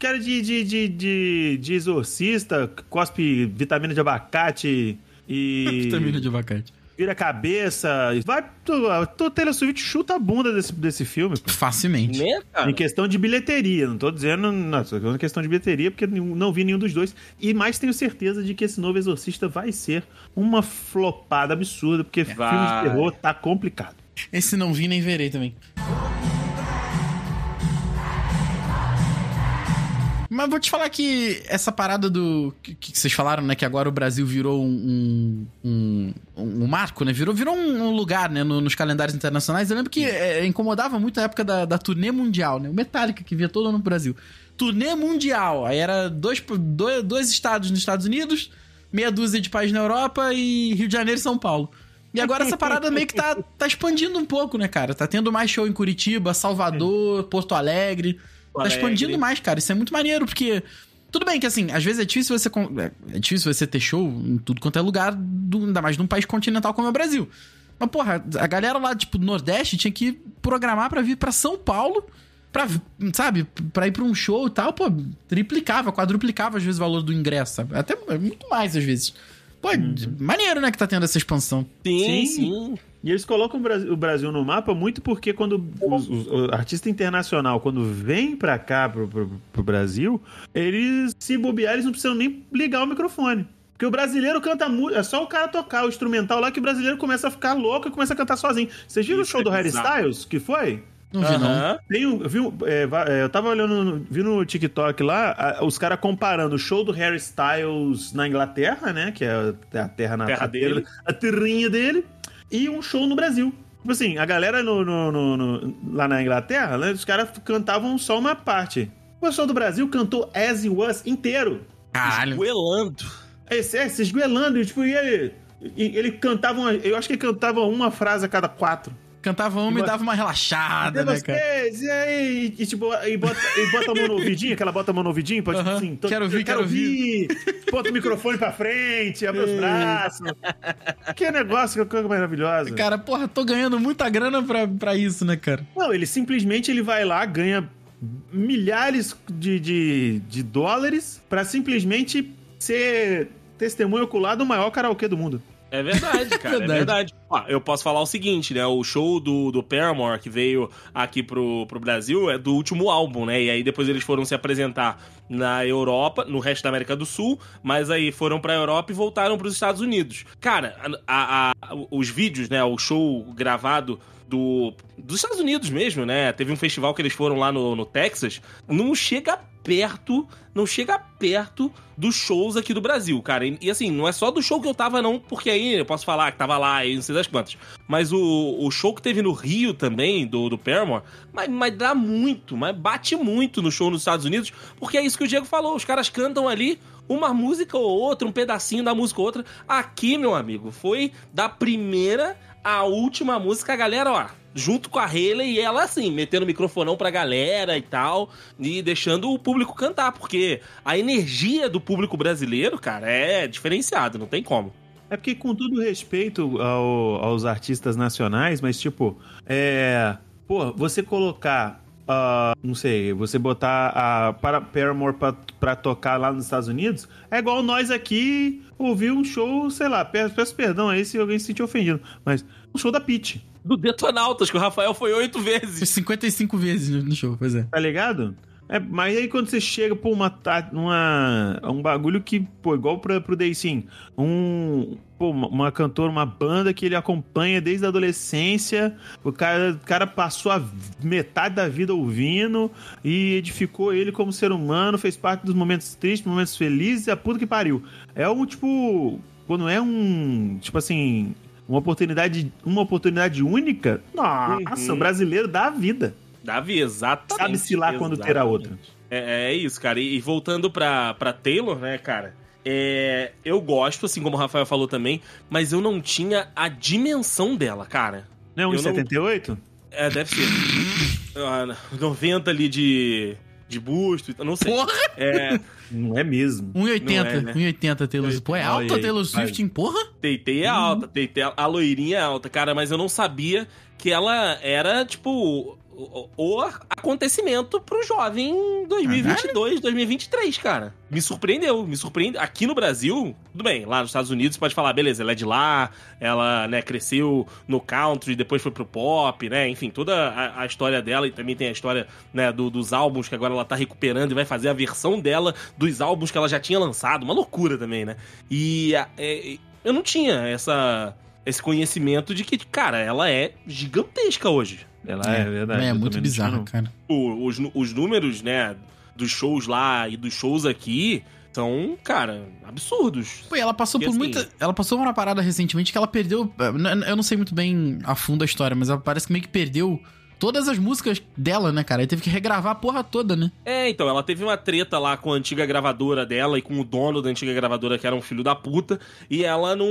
cara de, de, de, de, de exorcista, cospe vitamina de abacate e Vitamina de abacate. vira cabeça, vai, tu, tu Taylor Swift chuta a bunda desse, desse filme, pô. Facilmente. Né, cara? Em questão de bilheteria, não tô dizendo. Não, tô falando questão de bilheteria, porque não vi nenhum dos dois. E mais tenho certeza de que esse novo Exorcista vai ser uma flopada absurda, porque filme Vai. de terror tá complicado. Esse não vi nem verei também. Mas vou te falar que essa parada do. que, que vocês falaram, né? Que agora o Brasil virou um. um, um, um marco, né? Virou, virou um, lugar, né? no- nos calendários internacionais. Eu lembro que é, incomodava muito a época da, da turnê mundial, né? O Metallica, que via todo ano no Brasil. Turnê mundial. Aí era dois, dois, dois estados nos Estados Unidos, meia dúzia de países na Europa e Rio de Janeiro e São Paulo. E agora essa parada meio que tá, tá expandindo um pouco, né, cara? Tá tendo mais show em Curitiba, Salvador, Porto Alegre. Tá expandindo mais, cara. Isso é muito maneiro, porque. Tudo bem que, assim, às vezes é difícil você. É é difícil você ter show em tudo quanto é lugar, do, ainda mais num país continental como é o Brasil. Mas, porra, a galera lá, tipo, do Nordeste tinha que programar pra vir pra São Paulo, pra, sabe, pra ir pra um show e tal, pô, triplicava, quadruplicava às vezes o valor do ingresso, sabe? Até muito mais às vezes. Pô, é maneiro, né, que tá tendo essa expansão. Sim, Sim. sim. E eles colocam o Brasil, o Brasil no mapa muito porque quando os- os- o artista internacional, quando vem pra cá, pro, pro, pro Brasil, eles se bobear, eles não precisam nem ligar o microfone. Porque o brasileiro canta muito. É só o cara tocar o instrumental lá que o brasileiro começa a ficar louco e começa a cantar sozinho. Vocês viram o Isso show é do Harry. Styles? Que foi? Não vi, não. Aham. Tem um, viu, é, é, eu tava olhando, vi no TikTok lá, a- os caras comparando o show do Harry Styles na Inglaterra, né? Que é a terra na Terra a terra- dele. a terrinha dele, e um show no Brasil. Tipo assim, a galera no, no- no- no- lá na Inglaterra, né, os caras cantavam só uma parte. O pessoal do Brasil cantou As It Was inteiro. Caralho. Esguelando. Esse, é, se esguelando, e, tipo, e ele, ele cantava, uma- eu acho que ele cantava uma frase a cada quatro. Cantava uma e Igual- dava uma relaxada, né, cara? vocês? E aí? E, tipo, e bota, e bota a mão no ouvidinho, aquela bota a mão no ouvidinho, pode tipo Aham. assim, tô- Quero ouvir, quero ouvir. Bota o microfone pra frente, abre os braços. Que negócio, que coisa maravilhosa. Cara, porra, tô ganhando muita grana pra, pra isso, né, cara? Não, ele simplesmente ele vai lá, ganha milhares de, de, de dólares pra simplesmente ser testemunho ocular do maior karaokê do mundo. É verdade, cara, Verdade. é verdade. Ó, eu posso falar o seguinte, né? O show do, do Paramore que veio aqui pro, pro Brasil é do último álbum, né? E aí depois eles foram se apresentar na Europa, no resto da América do Sul, mas aí foram pra Europa e voltaram pros Estados Unidos. Cara, a- a- a- os vídeos, né? O show gravado do, dos Estados Unidos mesmo, né? Teve um festival que eles foram lá no, no Texas. Não chega perto, não chega perto dos shows aqui do Brasil, cara. E, e, assim, não é só do show que eu tava, não, porque aí eu posso falar que tava lá e não sei das quantas. Mas o, o show que teve no Rio também, do, do Paramore, mas, mas dá muito, mas bate muito no show nos Estados Unidos, porque é isso que o Diego falou. Os caras cantam ali uma música ou outra, um pedacinho da música ou outra. Aqui, meu amigo, foi da primeira à última música, a galera, ó, junto com a Hayley e ela assim, metendo microfonão pra galera e tal, e deixando o público cantar, porque a energia do público brasileiro, cara, é diferenciada, não tem como. É porque, com todo respeito ao- aos artistas nacionais, mas, tipo, é. Pô, você colocar. Ah, não sei, você botar a para Paramore pra, pra tocar lá nos Estados Unidos, é igual nós aqui ouvir um show, sei lá, peço, peço perdão aí se alguém se sentir ofendido, mas um show da Pitty, Do Detonautas, que o Rafael foi oito vezes. 55 vezes no- no show, pois é. tá ligado? É, mas aí quando você chega por uma, uma um bagulho que, pô, igual pra, pro Day Sim, um, pô, uma, cantora, uma banda que ele acompanha desde a adolescência, o cara, o cara passou a metade da vida ouvindo e edificou ele como ser humano, fez parte dos momentos tristes, momentos felizes, e a puta que pariu. É um, tipo, quando é um, tipo assim, uma oportunidade, uma oportunidade única, nossa, Uhum. o brasileiro dá a vida. Davi, exatamente. Sabe-se lá quando terá outra. É, é isso, cara. E, e voltando pra, pra Taylor, né, cara? É, eu gosto, assim como o Rafael falou também, mas eu não tinha a dimensão dela, cara. Não é Eu não- 1,78? É, deve ser. Ah, 90 ali de, de busto, não sei. Porra! É, Não é mesmo. 1,80. Não é, né? 1,80 Taylor Swift. Pô, é alta aí, Taylor. Swift, hein? Porra? Teitei é alta, Teitei, a loirinha é alta, cara, mas eu não sabia que ela era, tipo, o, o acontecimento pro jovem em 2022, 2023, cara. Me surpreendeu, me surpreendeu. Aqui no Brasil, tudo bem, lá nos Estados Unidos pode falar, beleza, ela é de lá, ela, né, cresceu no country, depois foi pro pop, né, enfim, toda a, a história dela e também tem a história, né, do- dos álbuns que agora ela tá recuperando e vai fazer a versão dela dos álbuns que ela já tinha lançado, uma loucura também, né. E é, eu não tinha essa esse conhecimento de que, cara, ela é gigantesca hoje. Ela é, verdade. É, muito bizarro, não. cara. O- os, os números, né, dos shows lá e dos shows aqui são, cara, absurdos. Pô, ela passou E por assim- muita. Ela passou uma parada recentemente que ela perdeu. Eu não sei muito bem a fundo a história, mas ela parece que meio que perdeu todas as músicas dela, né, cara? Aí teve que regravar a porra toda, né? É, então, ela teve uma treta lá com a antiga gravadora dela e com o dono da antiga gravadora, que era um filho da puta, e ela não,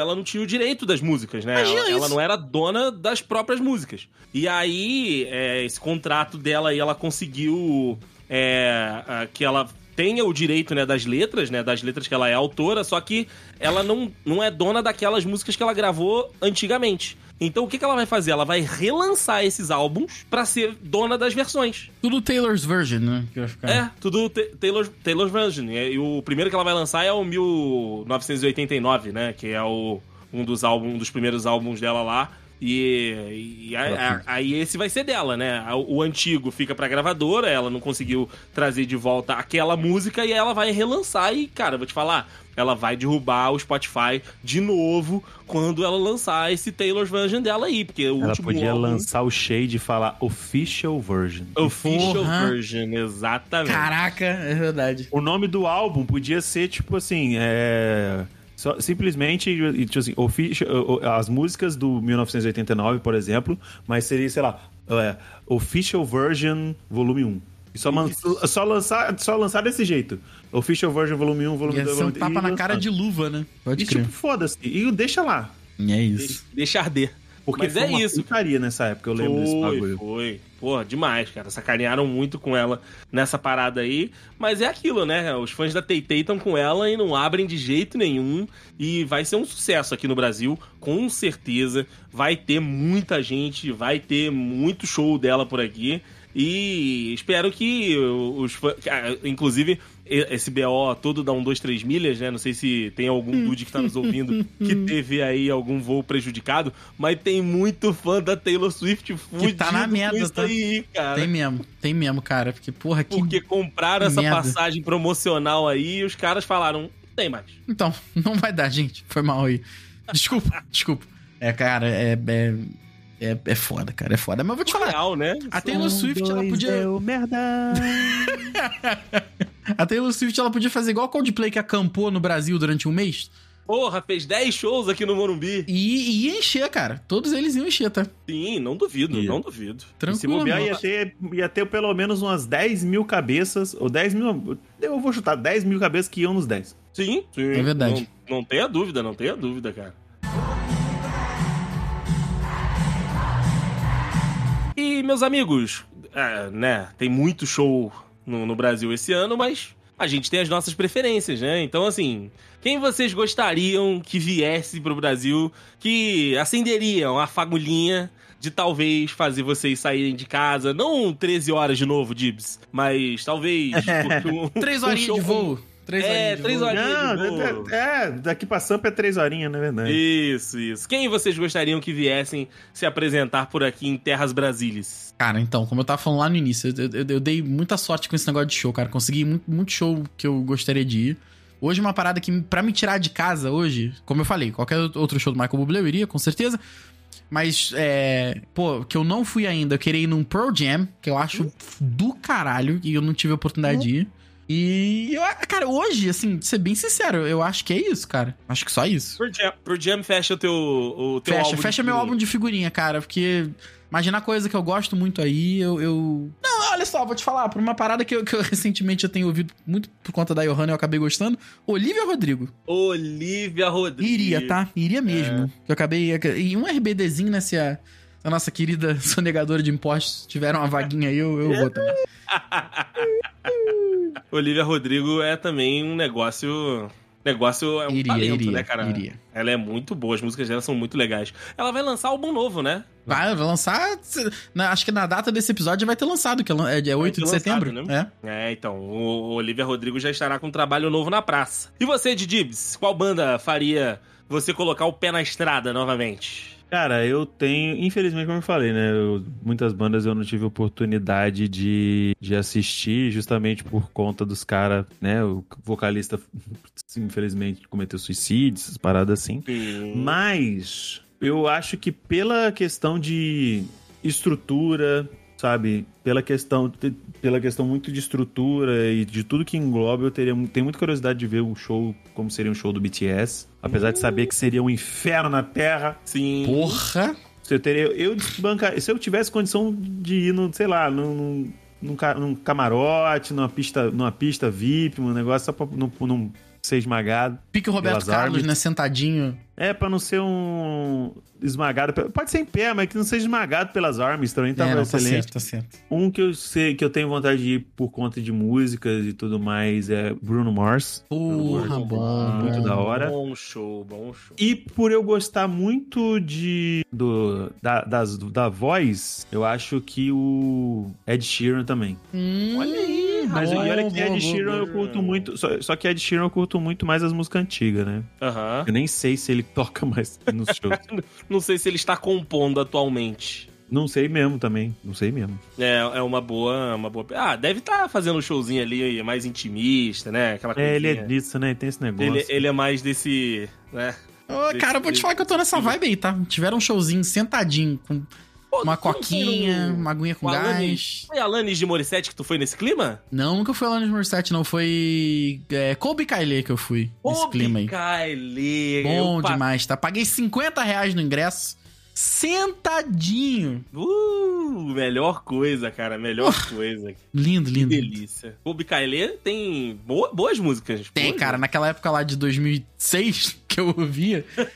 ela não tinha o direito das músicas, né? Ela, ela não era dona das próprias músicas. E aí, é, esse contrato dela aí, ela conseguiu é, que ela tenha o direito, né, das letras, né, das letras que ela é autora, só que ela não, não é dona daquelas músicas que ela gravou antigamente. Então o que, que ela vai fazer? Ela vai relançar esses álbuns pra ser dona das versões. Tudo Taylor's version, né? É, tudo Ta- Taylor, Taylor's Version. E, e o primeiro que ela vai lançar é o 1989, né? Que é o, um dos álbuns, um dos primeiros álbuns dela lá. E, e a- a- aí esse vai ser dela, né? O, o antigo fica pra gravadora, ela não conseguiu trazer de volta aquela música e ela vai relançar. E, cara, vou te falar, ela vai derrubar o Spotify de novo quando ela lançar esse Taylor's Version dela aí. Porque o Ela último podia álbum, lançar o shade e falar official version. Official Porra. Version, exatamente. Caraca, é verdade. O nome do álbum podia ser, tipo assim, é... simplesmente, tipo assim, as músicas do 1989, por exemplo, mas seria, sei lá, é, Official Version Volume 1. E só, man- só, lançar, só lançar desse jeito. Official Version Volume 1, Volume Ia 2, ser um Volume tapa e na cara de luva, né? Pode E crer. tipo, foda-se. E deixa lá. E é isso. deixa arder. Porque Mas foi é uma isso. putaria nessa época, eu lembro desse Foi, bagulho. foi. Porra, demais, cara. Sacanearam muito com ela nessa parada aí. Mas é aquilo, né? Os fãs da Tay estão com ela e não abrem de jeito nenhum. E vai ser um sucesso aqui no Brasil, com certeza. Vai ter muita gente, vai ter muito show dela por aqui. E espero que os fãs. cara, Inclusive, esse BO todo dá um 2, 3 milhas, né? Não sei se tem algum dude que tá nos ouvindo que teve aí algum voo prejudicado, mas tem muito fã da Taylor Swift fudido tá na merda, isso tá? aí, cara. Tem mesmo, tem mesmo, cara. Porque, porra, que. Porque compraram que essa merda. passagem promocional aí e os caras falaram, não tem mais. Então, não vai dar, gente. Foi mal aí. Desculpa, desculpa. É, cara, é. É, é, é foda, cara. É foda. Mas eu vou te falar. Real, né? A Taylor Swift, ela podia. Deu merda. A Taylor Swift, ela podia fazer igual a Coldplay que acampou no Brasil durante um mês. Porra, fez 10 shows aqui no Morumbi. E, e ia encher, cara. Todos eles iam encher, tá? Sim, não duvido, Ia. não duvido. E se Tranquilo. bobear, ia ter, ia ter pelo menos umas 10 mil cabeças, ou 10 mil. Eu vou chutar 10 mil cabeças que iam nos 10. Sim, sim. É verdade. Não, não tenha dúvida, não tenha dúvida, cara. E, meus amigos, é, né, tem muito show no, no Brasil esse ano, mas a gente tem as nossas preferências, né? Então, assim, quem vocês gostariam que viesse pro Brasil, que acenderiam a fagulhinha de talvez fazer vocês saírem de casa, não 13 horas de novo, Dibs, mas talvez... um- Três um horinhas show de voo. Três É, três horinhas. Não, boa. é, é, daqui pra Sampa é 3 horinhas, na verdade. Isso, isso. Quem vocês gostariam que viessem se apresentar por aqui em Terras Brasílias? Cara, então, como eu tava falando lá no início, eu, eu- eu dei muita sorte com esse negócio de show, cara. Consegui muito, muito show que eu gostaria de ir. Hoje, uma parada que, pra me tirar de casa hoje, como eu falei, qualquer outro show do Michael Bublé eu iria, com certeza. Mas, é. Pô, que eu não fui ainda, eu queria ir num Pearl Jam, que eu acho do caralho, e eu não tive a oportunidade de ir. E, eu, cara, hoje, assim, de ser bem sincero, eu acho que é isso, cara. Acho que só isso. Pro Jam, pro Jam fecha o teu, o teu Fecha, álbum. fecha meu figurinha. álbum de figurinha, cara, porque imaginar coisa que eu gosto muito aí, eu, eu... Não, olha só, vou te falar, por uma parada que eu, que eu recentemente eu tenho ouvido muito por conta da Johanna e eu acabei gostando, Olivia Rodrigo. Olivia Rodrigues. Iria, tá? Iria mesmo. Que eu acabei... E um RBDzinho, né, se a, a nossa querida sonegadora de impostos tiver uma vaguinha aí, eu, eu vou também. Olivia Rodrigo é também um negócio. Negócio é um Iria, talento, iria, né, cara? iria. Ela é muito boa, as músicas dela são muito legais. Ela vai lançar álbum novo, né? Vai, vai lançar... na- acho que na data desse episódio vai ter lançado, que é, é dia 8 de lançado, setembro. né? É. É, então, o Olivia Rodrigo já estará com um trabalho novo na praça. E você, Didibs, qual banda faria você colocar o pé na estrada novamente? Cara, eu tenho, infelizmente, como eu falei, né? eu- muitas bandas eu não tive oportunidade de, de assistir, justamente por conta dos caras, né? O vocalista, infelizmente, cometeu suicídio, essas paradas assim. Mas eu acho que pela questão de estrutura, sabe? Pela questão, pela questão muito de estrutura e de tudo que engloba, eu teria, tenho muita curiosidade de ver um show como seria um show do BTS. Apesar de saber que seria um inferno na Terra. Sim. Porra! Eu teria, eu desbancar, se eu tivesse condição de ir no, sei lá, num, num, num camarote, numa pista, numa pista VIP, um negócio só pra não, não ser esmagado. Pique o Roberto Carlos, armas. né? Sentadinho. É, pra não ser um esmagado. Pode ser em pé, mas que não seja esmagado pelas armas também tá é, não, tá excelente. certo, tá certo. Um que eu sei que eu tenho vontade de ir por conta de músicas e tudo mais é Bruno Mars. Porra, bom. Muito bom. da hora. Bom show, bom show. E por eu gostar muito de do, da, das, da voz, eu acho que o Ed Sheeran também. Hum, Olha aí, Mas bom, e olha que bom, Ed bom, Sheeran eu bom. curto muito. Só, só que Ed Sheeran eu curto muito mais as músicas antigas, né? Aham. Eu nem sei se ele toca mais nos shows. Não sei se ele está compondo atualmente. não sei mesmo também. Não sei mesmo. É, é uma boa, uma boa. Ah, deve estar fazendo um showzinho ali mais intimista, né? Aquela É, ele é disso, né? Tem esse negócio. ele, ele é mais desse, né? Ô, cara, eu vou te falar que eu tô nessa vibe aí, tá? Tiveram um showzinho sentadinho, com Pô, uma foi coquinha, no- uma aguinha com o Alanis- gás. Foi Alanis de Morissette que tu foi nesse clima? Não, nunca fui lá no Morissette, não. Foi é, Kobe Kylie que eu fui nesse clima aí. Kylie. Bom eu demais, tá? Paguei 50 reais no ingresso, sentadinho. Uh, melhor coisa, cara, melhor coisa. Lindo, Que lindo. delícia. Kobe Kylie tem boa- boas músicas. Tem, boas cara, naquela época lá de 2006 que eu ouvia.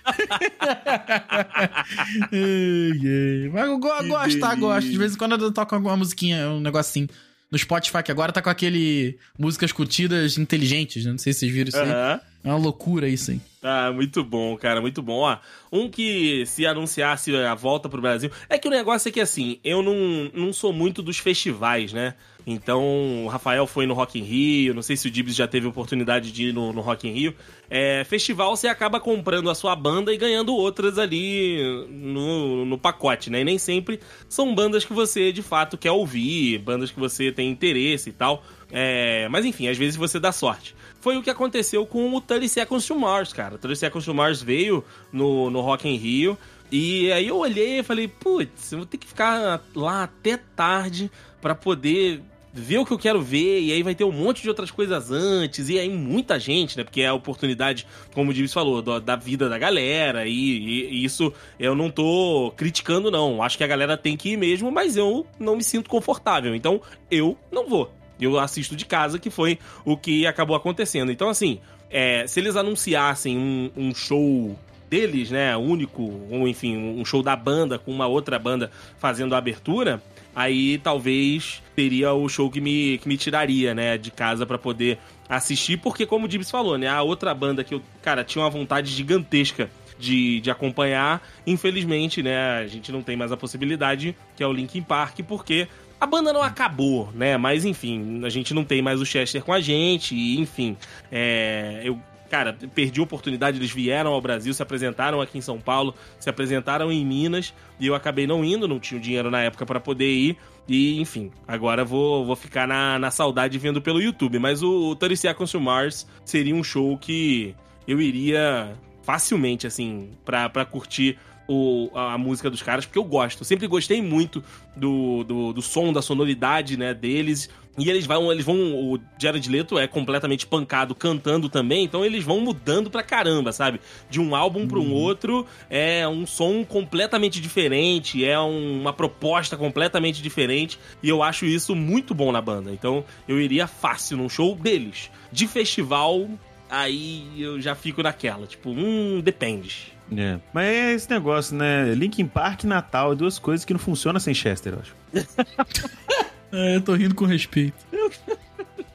Mas eu go- Que gosto, tá? delícia. Gosto. De vez em quando eu toco alguma musiquinha, um negocinho. No Spotify, que agora tá com aquele músicas curtidas inteligentes, né? Não sei se vocês viram isso aí. Aham. É uma loucura isso aí. Ah, muito bom, cara, muito bom. Ó, um que se anunciasse a volta pro Brasil. É que o negócio é que assim, eu não, não sou muito dos festivais, né? Então, o Rafael foi no Rock in Rio, não sei se o Dibs já teve oportunidade de ir no, no Rock in Rio. É, festival você acaba comprando a sua banda e ganhando outras ali no, no pacote, né? E nem sempre são bandas que você de fato quer ouvir, bandas que você tem interesse e tal. É, mas enfim, às vezes você dá sorte. Foi o que aconteceu com o 30 Seconds to Mars, cara. O 30 Seconds to Mars veio no, no Rock in Rio. E aí eu olhei e falei, putz, eu vou ter que ficar lá até tarde pra poder ver o que eu quero ver, e aí vai ter um monte de outras coisas antes, e aí muita gente, né? Porque é a oportunidade, como o Divis falou, do- da vida da galera, e, e- e isso eu não tô criticando, não. Acho que a galera tem que ir mesmo, mas eu não me sinto confortável, então eu não vou. Eu assisto de casa, que foi o que acabou acontecendo. Então, assim, é, se eles anunciassem um, um show deles, né, único, ou enfim, um show da banda com uma outra banda fazendo a abertura, aí talvez seria o show que me, que me tiraria, né, de casa pra poder assistir, porque como o Dibs falou, né, a outra banda que eu, cara, tinha uma vontade gigantesca de, de acompanhar, infelizmente, né, a gente não tem mais a possibilidade, que é o Linkin Park, porque a banda não acabou, né? Mas enfim, a gente não tem mais o Chester com a gente, e enfim, é, eu, cara, perdi a oportunidade, eles vieram ao Brasil, se apresentaram aqui em São Paulo, se apresentaram em Minas, e eu acabei não indo, não tinha dinheiro na época para poder ir, e enfim, agora vou, vou ficar na, na saudade vendo pelo YouTube. Mas o, o 30 Seconds to Mars seria um show que eu iria facilmente, assim, pra, pra curtir o, a, a música dos caras, porque eu gosto. Eu sempre gostei muito do, do, do som, da sonoridade, né, deles. E eles vão, eles vão. O Jared Leto é completamente pancado cantando também, então eles vão mudando pra caramba, sabe? De um álbum para um outro, é um som completamente diferente, é um- uma proposta completamente diferente, e eu acho isso muito bom na banda. Então eu iria fácil num show deles. De festival, aí eu já fico naquela, tipo, hum, depende. É. Mas é esse negócio, né? Linkin Park e Natal, é duas coisas que não funcionam sem Chester, eu acho. É, eu tô rindo com respeito.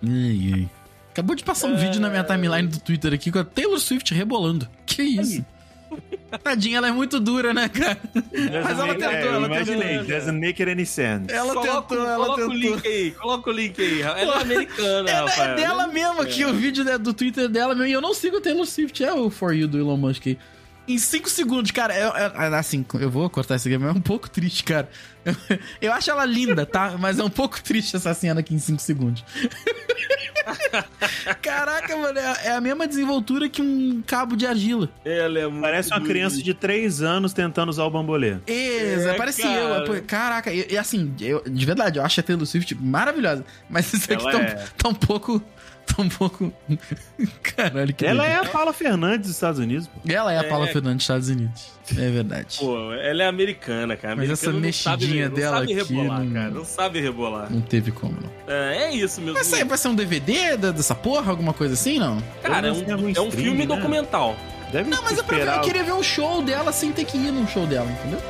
ai, ai. Acabou de passar um vídeo na minha timeline do Twitter aqui com a Taylor Swift rebolando. Que isso? Tadinha, ela é muito dura, né, cara? Mas ela tentou, é, ela imaginei, tentou. doesn't make it any sense. Ela coloca, tentou, ela coloca tentou. o link aí, coloca o link aí. Ela é americana, É, Rafael. é dela mesmo aqui, o vídeo né, do Twitter dela mesmo. E eu não sigo a Taylor Swift, é o For You do Elon Musk aí. Em 5 segundos, cara, é, é- é assim, eu vou cortar isso aqui, mas é um pouco triste, cara. Eu acho ela linda, tá? Mas é um pouco triste essa cena aqui em 5 segundos. Caraca, mano, é é a mesma desenvoltura que um cabo de argila. Ela é muito Parece uma criança de 3 anos tentando usar o bambolê. Exa, É, parece cara. eu. pô, Caraca, e, assim, eu- de verdade, eu acho a Taylor Swift maravilhosa. Mas isso aqui tá, é. tá um pouco. Tá um pouco. Caralho, que Ela é legal. a Paula Fernandes dos Estados Unidos. pô. Ela é a Paula É. Fernandes dos Estados Unidos. É verdade. Pô, ela é americana, cara. Mas essa não sabe- mexidinha não dela sabe aqui rebolar, não- cara. Não sabe rebolar. Não teve como, não. É, é isso, meu Vai ser, vai ser um DVD dessa porra? Alguma coisa assim, não? Cara, é vai ser um, é um filme né? documental. Deve Não, mas é pra ver, eu queria ver um show dela sem ter que ir num show dela, entendeu?